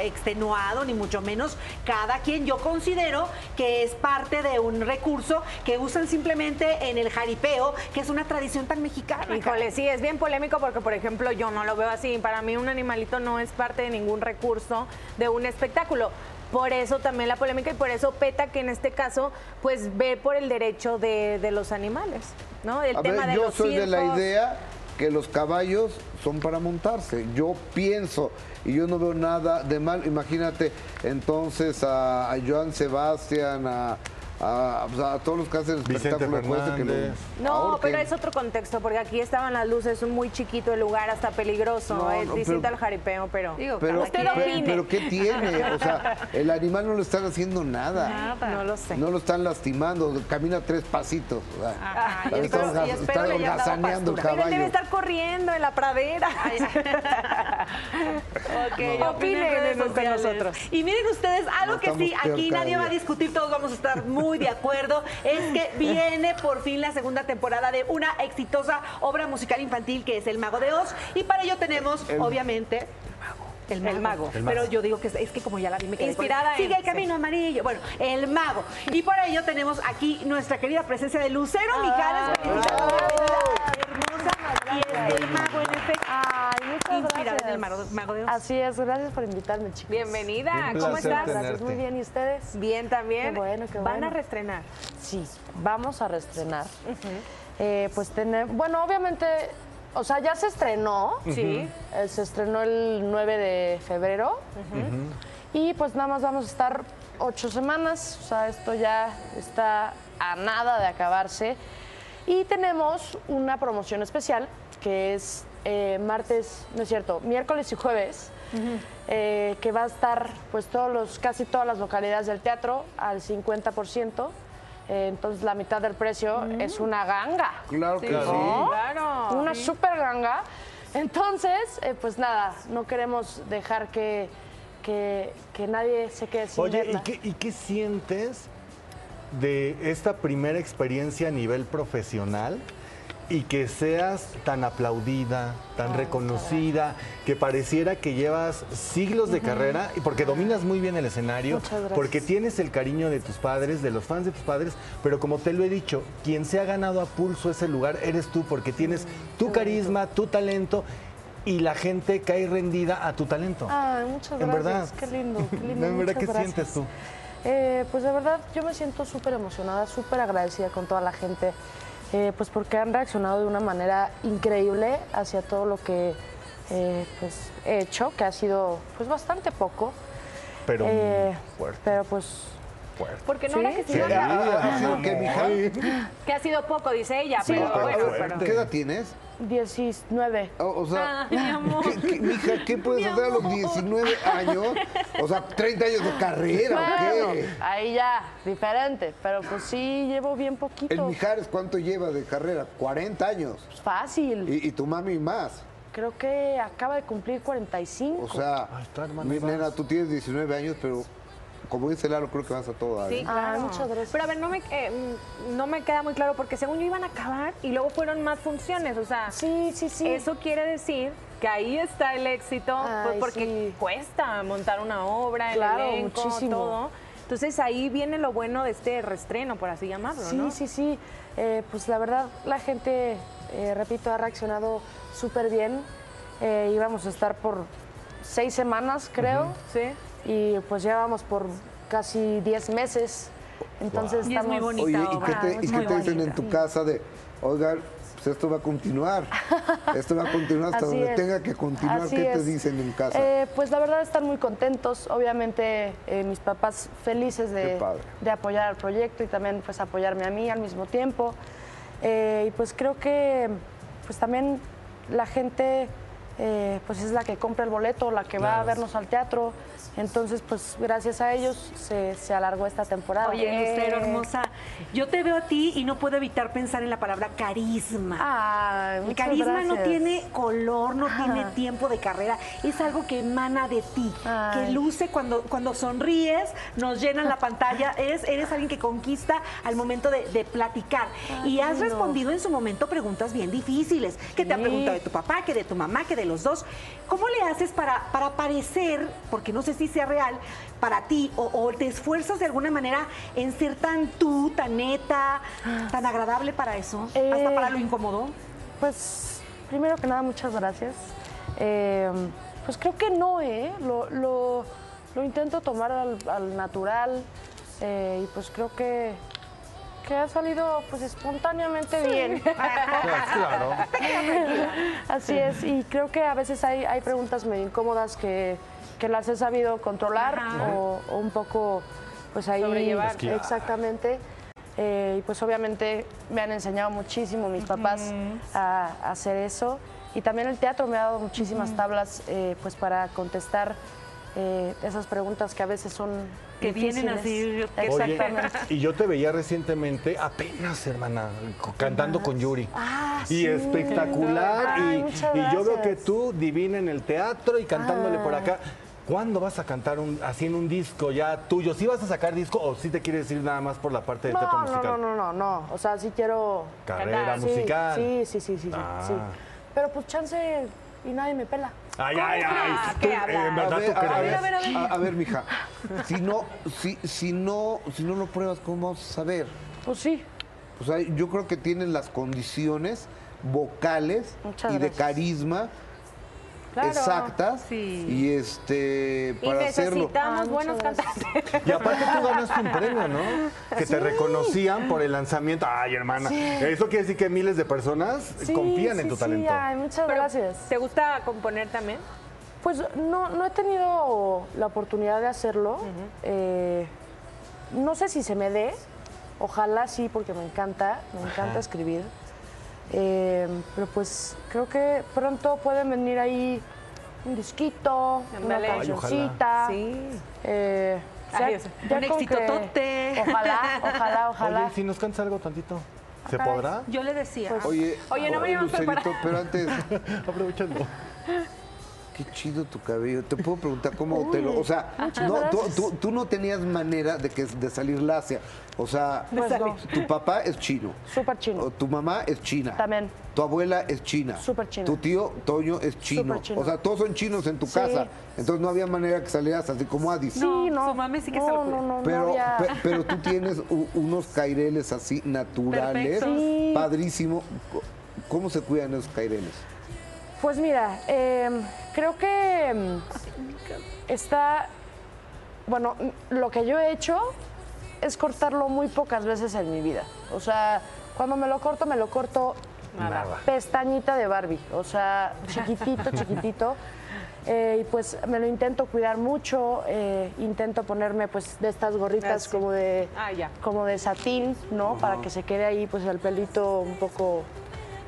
extenuado, ni mucho menos. Cada quien, yo considero que es parte de un recurso que usan simplemente en el jaripeo, que es una tradición tan mexicana. Híjole, sí, es bien polémico porque, por ejemplo, yo no lo veo así. Para mí un animalito no es parte de ningún recurso de un espectáculo. Por eso también la polémica y por eso PETA, que en este caso, pues ve por el derecho de, de los animales, ¿no? El A tema ver, de yo los soy de la idea que los caballos son para montarse. Yo pienso y yo no veo nada de mal. Imagínate entonces a, Joan Sebastián, a, a- pues, a todos los que hacen este que lo Fernández. No, ahorquen. pero es otro contexto, porque aquí estaban las luces, es muy chiquito el lugar, hasta peligroso. No, es no, distinto pero- al jaripeo, pero. Pero, usted pero- opine. pero ¿qué tiene? O sea, el animal no le están haciendo nada. No lo sé. No lo están lastimando, camina tres pasitos. o sea, Ajá, está y espero- y le el. Pero él debe caballo. estar corriendo en la pradera. Ok, No. opinen Opinen con nosotros. Y miren ustedes, algo No que sí, aquí nadie día. va a discutir, todos vamos a estar muy de acuerdo, es que viene por fin la segunda temporada de una exitosa obra musical infantil que es El Mago de Oz. Y para ello tenemos, El- obviamente... El mago. El mago. Pero El mago. yo digo que es, es que como ya la vi me quedé Inspirada Sigue el camino amarillo. Bueno, el mago. Y para ello tenemos aquí nuestra querida presencia de Lucero Mijares. felicitando la vida hermosa. Y es el mago, en efecto. Ay, muchas Inspirada gracias. en el mago, mago de Oz. Así es, gracias por invitarme, chicos. Bienvenida, Un ¿cómo placer estás? Gracias, tenerte. muy bien. ¿Y ustedes? Bien también. Qué bueno, qué Van bueno. a reestrenar. Sí, vamos a reestrenar. Eh, pues tener, bueno, obviamente, o sea, ya se estrenó. Sí. Eh, se estrenó el 9 de febrero. Y pues nada más vamos a estar ocho semanas. O sea, esto ya está a nada de acabarse. Y tenemos una promoción especial que es eh, martes, no es cierto, miércoles y jueves. eh, que va a estar pues todos los, casi todas las localidades del teatro al 50%. eh, entonces la mitad del precio es una ganga. Claro que sí. ¿No? Claro. Una Sí. super ganga. Entonces, eh, pues nada, no queremos dejar que, que, que nadie se quede sin Oye, ¿y qué, ¿y qué sientes de esta primera experiencia a nivel profesional y que seas tan aplaudida, tan reconocida, que pareciera que llevas siglos de carrera, y porque dominas muy bien el escenario, porque tienes el cariño de tus padres, de los fans de tus padres, pero como te lo he dicho, quien se ha ganado a pulso ese lugar eres tú, porque tienes tu carisma, tu talento. Y la gente cae rendida a tu talento. Ay, muchas En gracias. verdad. Qué lindo, qué lindo. En verdad, muchas ¿qué gracias. sientes tú? Eh, pues de verdad, yo me siento súper emocionada, súper agradecida con toda la gente, eh, pues porque han reaccionado de una manera increíble hacia todo lo que eh, pues, he hecho, que ha sido pues bastante poco. Pero Eh, fuerte. pero pues... Fuerte. Porque no era que Sí, sí, ¿ha- ha sido qué, mija? Que ha sido poco, dice ella, Sí, pero pero bueno. fuerte. ¿Qué edad tienes? 19. O, o sea, Ay, mi amor. ¿qué, qué, mija, ¿qué puedes Mi hacer a los amor. 19 años? O sea, 30 años de carrera, ¿o Bueno, qué? ahí ya, diferente, pero pues sí llevo bien El poquito. Mijares, ¿cuánto lleva de carrera? 40 años. Fácil. Y, y tu mami más. Creo que acaba de cumplir 45. O sea, mi nena, tú tienes 19 años, pero como dice Lalo, creo que vas a toda. Sí, ¿eh? claro. muchas gracias. Pero a ver, no me, eh, no me queda muy claro porque según yo iban a acabar y luego fueron más funciones. O sea, sí, sí, sí. Eso quiere decir que ahí está el éxito, pues, porque cuesta montar una obra, el Claro, elenco, muchísimo. todo. Entonces ahí viene lo bueno de este restreno, por así llamarlo, Sí, ¿no? sí, sí. Eh, pues la verdad, la gente, eh, repito, ha reaccionado súper bien. Eh, íbamos a estar por seis semanas, creo. Sí. Y pues llevamos por casi 10 meses. Entonces Y es muy estamos... bonita Oye, ¿y qué te, y qué te dicen en tu casa de, oigan, pues esto va a continuar? Esto va a continuar hasta Así donde es. tenga que continuar. Así ¿Qué te es. dicen en casa? Eh, pues la verdad están muy contentos. Obviamente eh, mis papás felices de, de apoyar el proyecto y también pues apoyarme a mí al mismo tiempo. Eh, y pues creo que pues también la gente eh, pues es la que compra el boleto, la que va a Claro. vernos al teatro. Entonces pues gracias a ellos se, se alargó esta temporada. Oye, Lucero, Eh, hermosa, yo te veo a ti y no puedo evitar pensar en la palabra carisma. el muchas carisma no gracias. tiene color, no tiene Ah. tiempo de carrera, es algo que emana de ti, que luce cuando, cuando sonríes, nos llenan la pantalla, eres, eres alguien que conquista al momento de, de platicar. Ay, y has respondido en su momento preguntas bien difíciles, que te ha preguntado de tu papá, que de tu mamá, que de los dos. ¿Cómo le haces para, para parecer, porque no sé si sea real, para ti, o, o te esfuerzas de alguna manera en ser tan tú, tan neta, tan agradable para eso? Hasta Eh, para lo incómodo. Pues, primero que nada, muchas gracias. Eh, pues creo que no, ¿eh? Lo, lo- lo intento tomar al, al natural eh, y pues creo que, que ha salido pues espontáneamente bien. claro. Así es, y creo que a veces hay, hay preguntas medio incómodas que, que las he sabido controlar o, o un poco, pues ahí... Sobrellevar. Exactamente. Eh, y pues obviamente me han enseñado muchísimo mis papás a, a hacer eso. Y también el teatro me ha dado muchísimas tablas pues pues para contestar eh, esas preguntas que a veces son Que vienen así, Exactamente. Oye, y yo te veía recientemente, apenas, hermana, cantando con Yuri. Ah, y sí. espectacular. Ay, y, yo veo que tú divina en el teatro y cantándole por Ah. acá. ¿Cuándo vas a cantar un, así en un disco ya tuyo? ¿Sí vas a sacar disco o sí te quieres ir nada más por la parte de No, teatro no, musical? no, no, no, no. O sea, sí quiero. Carrera cantar. Musical. Sí, sí, sí, sí, sí, Ah. sí. Pero pues chance y nadie me pela. Ay, ay, ay. ¿Qué Tú, hablas? en verdad a ver, tú a, ver, A ver, a ver. a- a ver, mija, si no, si, si no, si no lo pruebas, ¿cómo vamos a saber? Pues sí. O sea, yo creo que tienen las condiciones vocales Muchas y de carisma Claro, exactas sí. y este Y para hacerlo. necesitamos Ah, buenos cantantes. Y aparte tú ganaste un premio, ¿no? Que te reconocían por el lanzamiento. Ay, hermana. Sí. Eso quiere decir que miles de personas Sí, confían en sí, tu sí, talento. ay, muchas Pero, gracias. ¿Te gusta componer también? Pues no, no he tenido la oportunidad de hacerlo. Eh, no sé si se me dé. Ojalá sí, porque me encanta, me encanta Ajá. escribir. Eh, pero pues creo que pronto pueden venir ahí un disquito, una cancioncita. Sí. Eh, Ay, ya- o sea, ya un exitotote. que- Ojalá, ojalá, ojalá. Oye, si nos cantas algo tantito, ¿se podrá? Yo le decía. Oye, Oye, no veníamos Lucerito, pero antes, Aprovechando. Qué chido tu cabello. Te puedo preguntar cómo te lo, o sea, Muchas no, tú, gracias. tú- tú no tenías manera de que de salir lacia. O sea, Pues no. tu papá es chino, Súper chino. tu mamá es china. También. Tu abuela es china. Súper china. Tu tío Toño es chino. Súper chino. O sea, todos son chinos en tu Sí. casa. Entonces no había manera que salieras así como Adis. Sí, no. su mami sí que se no, lo no, no, no Pero, había- pe- pero tú tienes u- unos caireles así naturales. Sí. Padrísimo. ¿Cómo se cuidan esos caireles? Pues mira, eh, creo que mm, está, bueno, lo que yo he hecho es cortarlo muy pocas veces en mi vida. O sea, cuando me lo corto, me lo corto Nada. pestañita de Barbie. O sea, chiquitito, chiquitito. Eh, y pues me lo intento cuidar mucho, eh, intento ponerme pues de estas gorritas Ah, como de Ah, como de satín, ¿no? Para que se quede ahí pues el pelito un poco,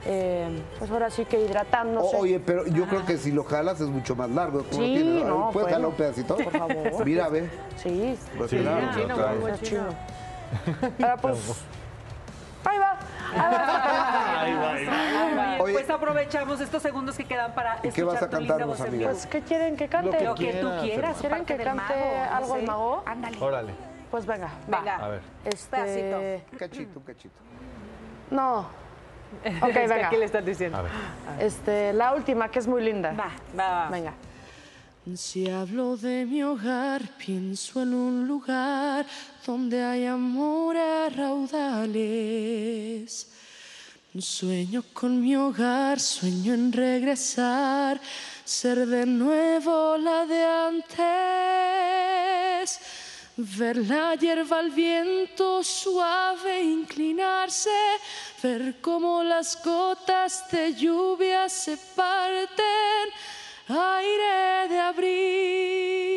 eh, pues ahora sí que hidratándose. Oye, pero yo creo que si lo jalas es mucho más largo. ¿Cómo Sí, tienes? no, ¿Puedes bueno. jalar un pedacito? Por favor. Mira, ve. Sí. Pues Sí, claro, chino, claro. muy buen es chino. Ahora pues, ahí va. Ahí va. Ay, ay, Oye. Pues aprovechamos estos segundos que quedan para ¿Y qué vas escuchar a tu linda cantarnos, voz en amiga? vivo. Pues, ¿qué quieren que cante? Lo que tú quieras, quieras. ¿Quieren aparte que del cante mago, no algo sé. el mago? Ándale. Órale. Pues venga, Venga. A ver. Este, Pedacito. Un cachito, un cachito. No. Ok, Es venga. aquí le estás diciendo. A ver. Este, la última, que es muy linda. Va. Va, va. Venga. Si hablo de mi hogar, pienso en un lugar donde hay amor a raudales. Sueño con mi hogar, sueño en regresar, ser de nuevo la de antes. Ver la hierba al viento suave inclinarse, ver cómo las gotas de lluvia se parten, aire de abril,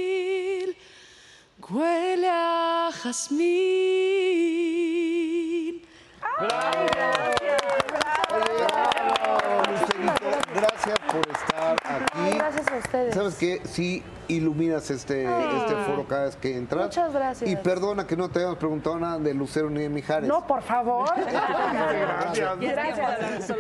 huele a jazmín. Lucerito, gracias por estar aquí. gracias a ustedes. ¿Sabes qué? Sí iluminas este, este foro cada vez que entras. Muchas gracias. Y perdona que no te hayamos preguntado nada de Lucero ni de Mijares. No, por favor. Gracias. Gracias.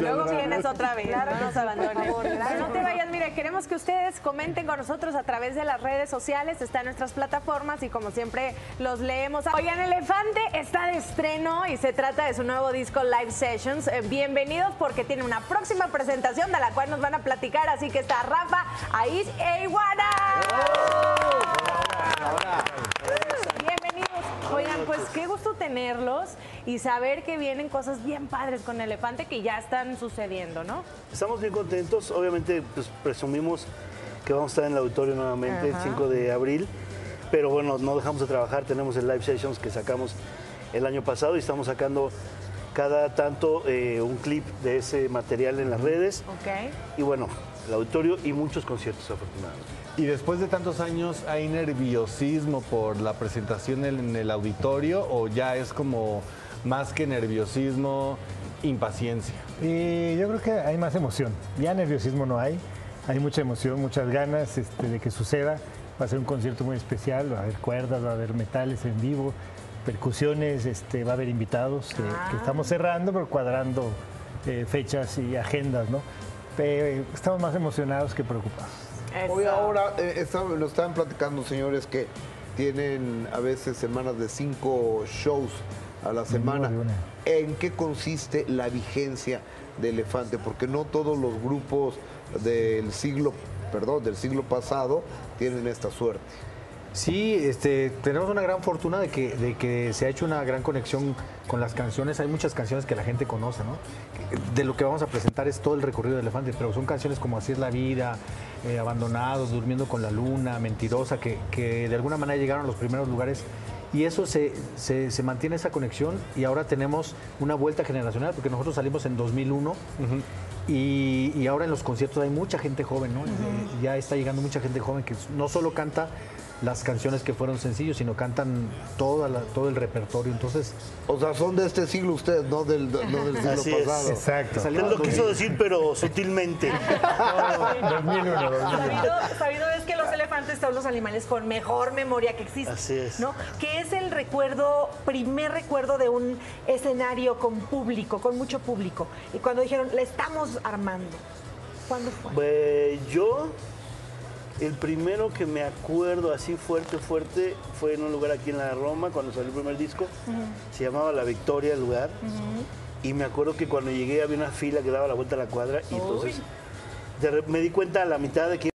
Luego vienes otra vez. Claro, no nos abandones. No te vayas, mire, queremos que ustedes comenten con nosotros a través de las redes sociales, está en nuestras plataformas y como siempre los leemos. Oigan, Elefante está de estreno y se trata de su nuevo disco Live Sessions. Eh, bienvenidos porque tiene una próxima presentación de la cual nos van a platicar, así que está Rafa, Ais e Iguana. Bienvenidos. Oigan, pues qué gusto tenerlos y saber que vienen cosas bien padres con Elefante que ya están sucediendo, ¿no? Estamos bien contentos, obviamente pues, presumimos que vamos a estar en el auditorio nuevamente el Ajá. 5 de abril, pero bueno, no dejamos de trabajar, tenemos el live sessions que sacamos el año pasado y estamos sacando cada tanto eh, un clip de ese material en las redes Ok. y bueno, el auditorio y muchos conciertos afortunadamente. Y después de tantos años, ¿hay nerviosismo por la presentación en el auditorio o ya es como más que nerviosismo, impaciencia? Y yo creo que hay más emoción. Ya nerviosismo no hay. Hay mucha emoción, muchas ganas este, de que suceda. Va a ser un concierto muy especial. Va a haber cuerdas, va a haber metales en vivo, percusiones, este, va a haber invitados que, que estamos cerrando, pero cuadrando eh, fechas y agendas, ¿no? Pero estamos más emocionados que preocupados. Hoy ahora eh, estaban- nos estaban platicando, señores, que tienen a veces semanas de cinco shows a la semana. ¿En qué consiste la vigencia de Elefante? Porque no todos los grupos del siglo, perdón, del siglo pasado tienen esta suerte. Sí, este, tenemos una gran fortuna de que, de que se ha hecho una gran conexión con las canciones. Hay muchas canciones que la gente conoce, ¿no? De lo que vamos a presentar es todo el recorrido de Elefante, pero son canciones como Así es la vida, eh, Abandonados, Durmiendo con la Luna, Mentirosa, que, que de alguna manera llegaron a los primeros lugares. Y eso se, se, se mantiene esa conexión y ahora tenemos una vuelta generacional, porque nosotros salimos en 2001 y, y ahora en los conciertos hay mucha gente joven, ¿no? Ya está llegando mucha gente joven que no solo canta las canciones que fueron sencillos, sino cantan toda la- todo el repertorio. Entonces, O sea, son de este siglo ustedes, no del, no del siglo Así es. pasado. Él lo quiso decir, pero sutilmente. Sabido, sabido es que los elefantes son los animales con mejor memoria que existe. Así es. ¿no? Que es el recuerdo, primer recuerdo de un escenario con público, con mucho público. Y cuando dijeron, le estamos armando. ¿Cuándo fue? Pues, yo, el primero que me acuerdo así fuerte, fuerte, fue en un lugar aquí en la Roma, cuando salió el primer disco. Se llamaba La Victoria el lugar. Y me acuerdo que cuando llegué había una fila que daba la vuelta a la cuadra y entonces me di cuenta a la mitad de que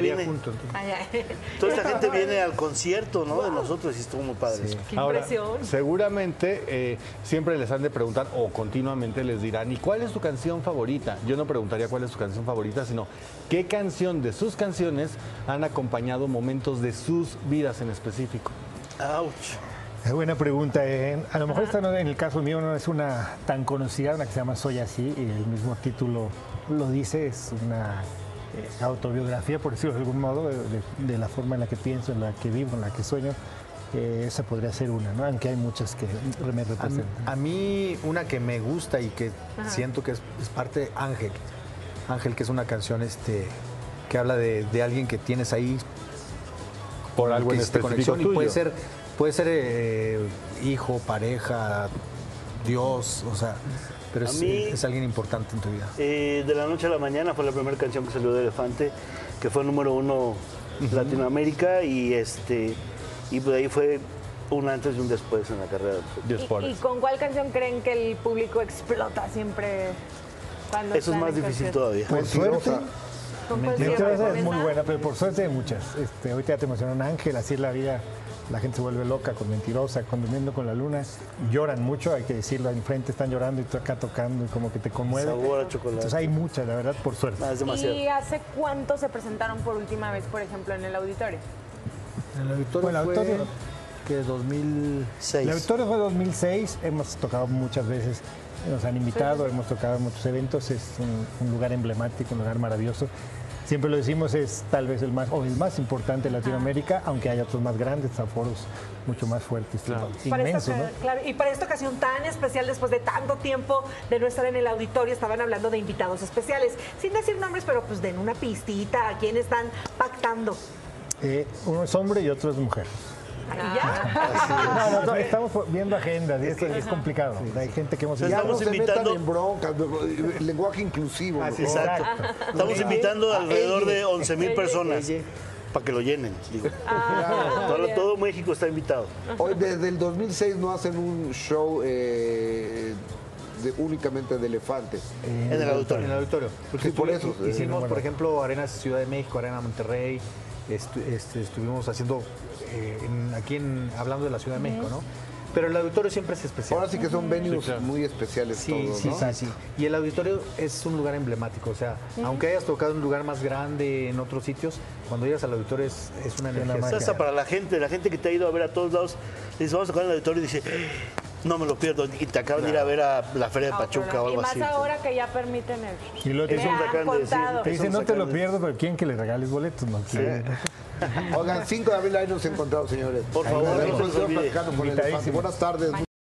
viene. Toda esta gente viene al concierto, ¿no? De nosotros y estuvo muy padre. eso. Ahora, seguramente eh, siempre les han de preguntar o continuamente les dirán, ¿y cuál es tu canción favorita? Yo no preguntaría cuál es tu canción favorita, sino qué canción de sus canciones han acompañado momentos de sus vidas en específico. ¡Auch! Es buena pregunta. eh. A lo mejor esta no- en el caso mío no es una tan conocida, una que se llama Soy así, y el mismo título lo dice, es una eh, autobiografía, por decirlo de algún modo, de, de- de la forma en la que pienso, en la que vivo, en la que sueño. Eh, esa podría ser una, ¿no? Aunque hay muchas que me a, mí- representan. a mí una que me gusta y que Ajá. siento que es, es parte de Ángel. Ángel, que es una canción este, que habla de, de alguien que tienes ahí Por algo que en conexión y puede ser, puede ser eh, hijo, pareja, Dios, o sea, pero es, mí- es alguien importante en tu vida. Eh, de la noche a la mañana fue la primera canción que salió de Elefante, que fue número uno en Latinoamérica y este y pues ahí fue un antes y un después en la carrera. ¿Y, y con cuál canción creen que el público explota siempre cuando Eso es más difícil todavía. Por suerte. Es muy buena, pero por suerte hay muchas. Este, ahorita ya te mencionó un ángel, así es la vida. La gente se vuelve loca con Mentirosa, con Durmiendo con la Luna. Lloran mucho, hay que decirlo, enfrente están llorando y tú acá tocando y como que te conmueve. Sabor a chocolate. Entonces hay muchas, la verdad, por suerte. Ah, es demasiado. ¿Y hace cuánto se presentaron por última vez, por ejemplo, en el auditorio? En el auditorio Bueno, el fue auditorio- que 2006. El auditorio fue 2006, hemos tocado muchas veces, nos han invitado, hemos tocado en muchos eventos, es un, un lugar emblemático, un lugar maravilloso. Siempre lo decimos, es tal vez el más, o el más importante de Latinoamérica, aunque hay otros más grandes, aforos mucho más fuertes, inmensos, esta, ¿no? claro, y para esta ocasión tan especial, después de tanto tiempo de no estar en el auditorio, estaban hablando de invitados especiales. Sin decir nombres, pero pues den una pistita a quién están pactando. Eh, uno es hombre y otro es mujer. ¿Y ya? No, no, no, estamos viendo agendas y es complicado. Hay gente que hemos Ya no se invitando- metan en broncas, el lenguaje inclusivo. Exacto. Estamos invitando A alrededor ella. de 11 mil personas para que lo llenen. digo. todo, todo México está invitado. Hoy, desde el 2006 no hacen un show eh, de- únicamente de elefantes. En el auditorio. En el auditorio. Sí, por eso. Hicimos, por ejemplo, Arenas Ciudad de México, Arena Monterrey. estu- este, estuvimos haciendo eh, en- aquí en, hablando de la Ciudad de México, ¿no? Pero el auditorio siempre es especial. Ahora sí que son venues muy especiales Sí, todos, sí, ¿no? sí, sí. Y el auditorio es un lugar emblemático. O sea, aunque hayas tocado en un lugar más grande en otros sitios, cuando llegas al auditorio es, es una energía. Es hasta para la gente, la gente que te ha ido a ver a todos lados, dices, vamos a tocar el auditorio y dice, no me lo pierdo. Y te acaban de ir a ver a la Feria de Pachuca o y algo más así. ahora que ya permiten el... Y dicen, me acaban de decir. te dicen, no te lo pierdas, pero quieren que le regales boletos, no quieren. Oigan, 5 de abril ahí nos encontramos, señores. Por favor, no se olvide. Buenas tardes.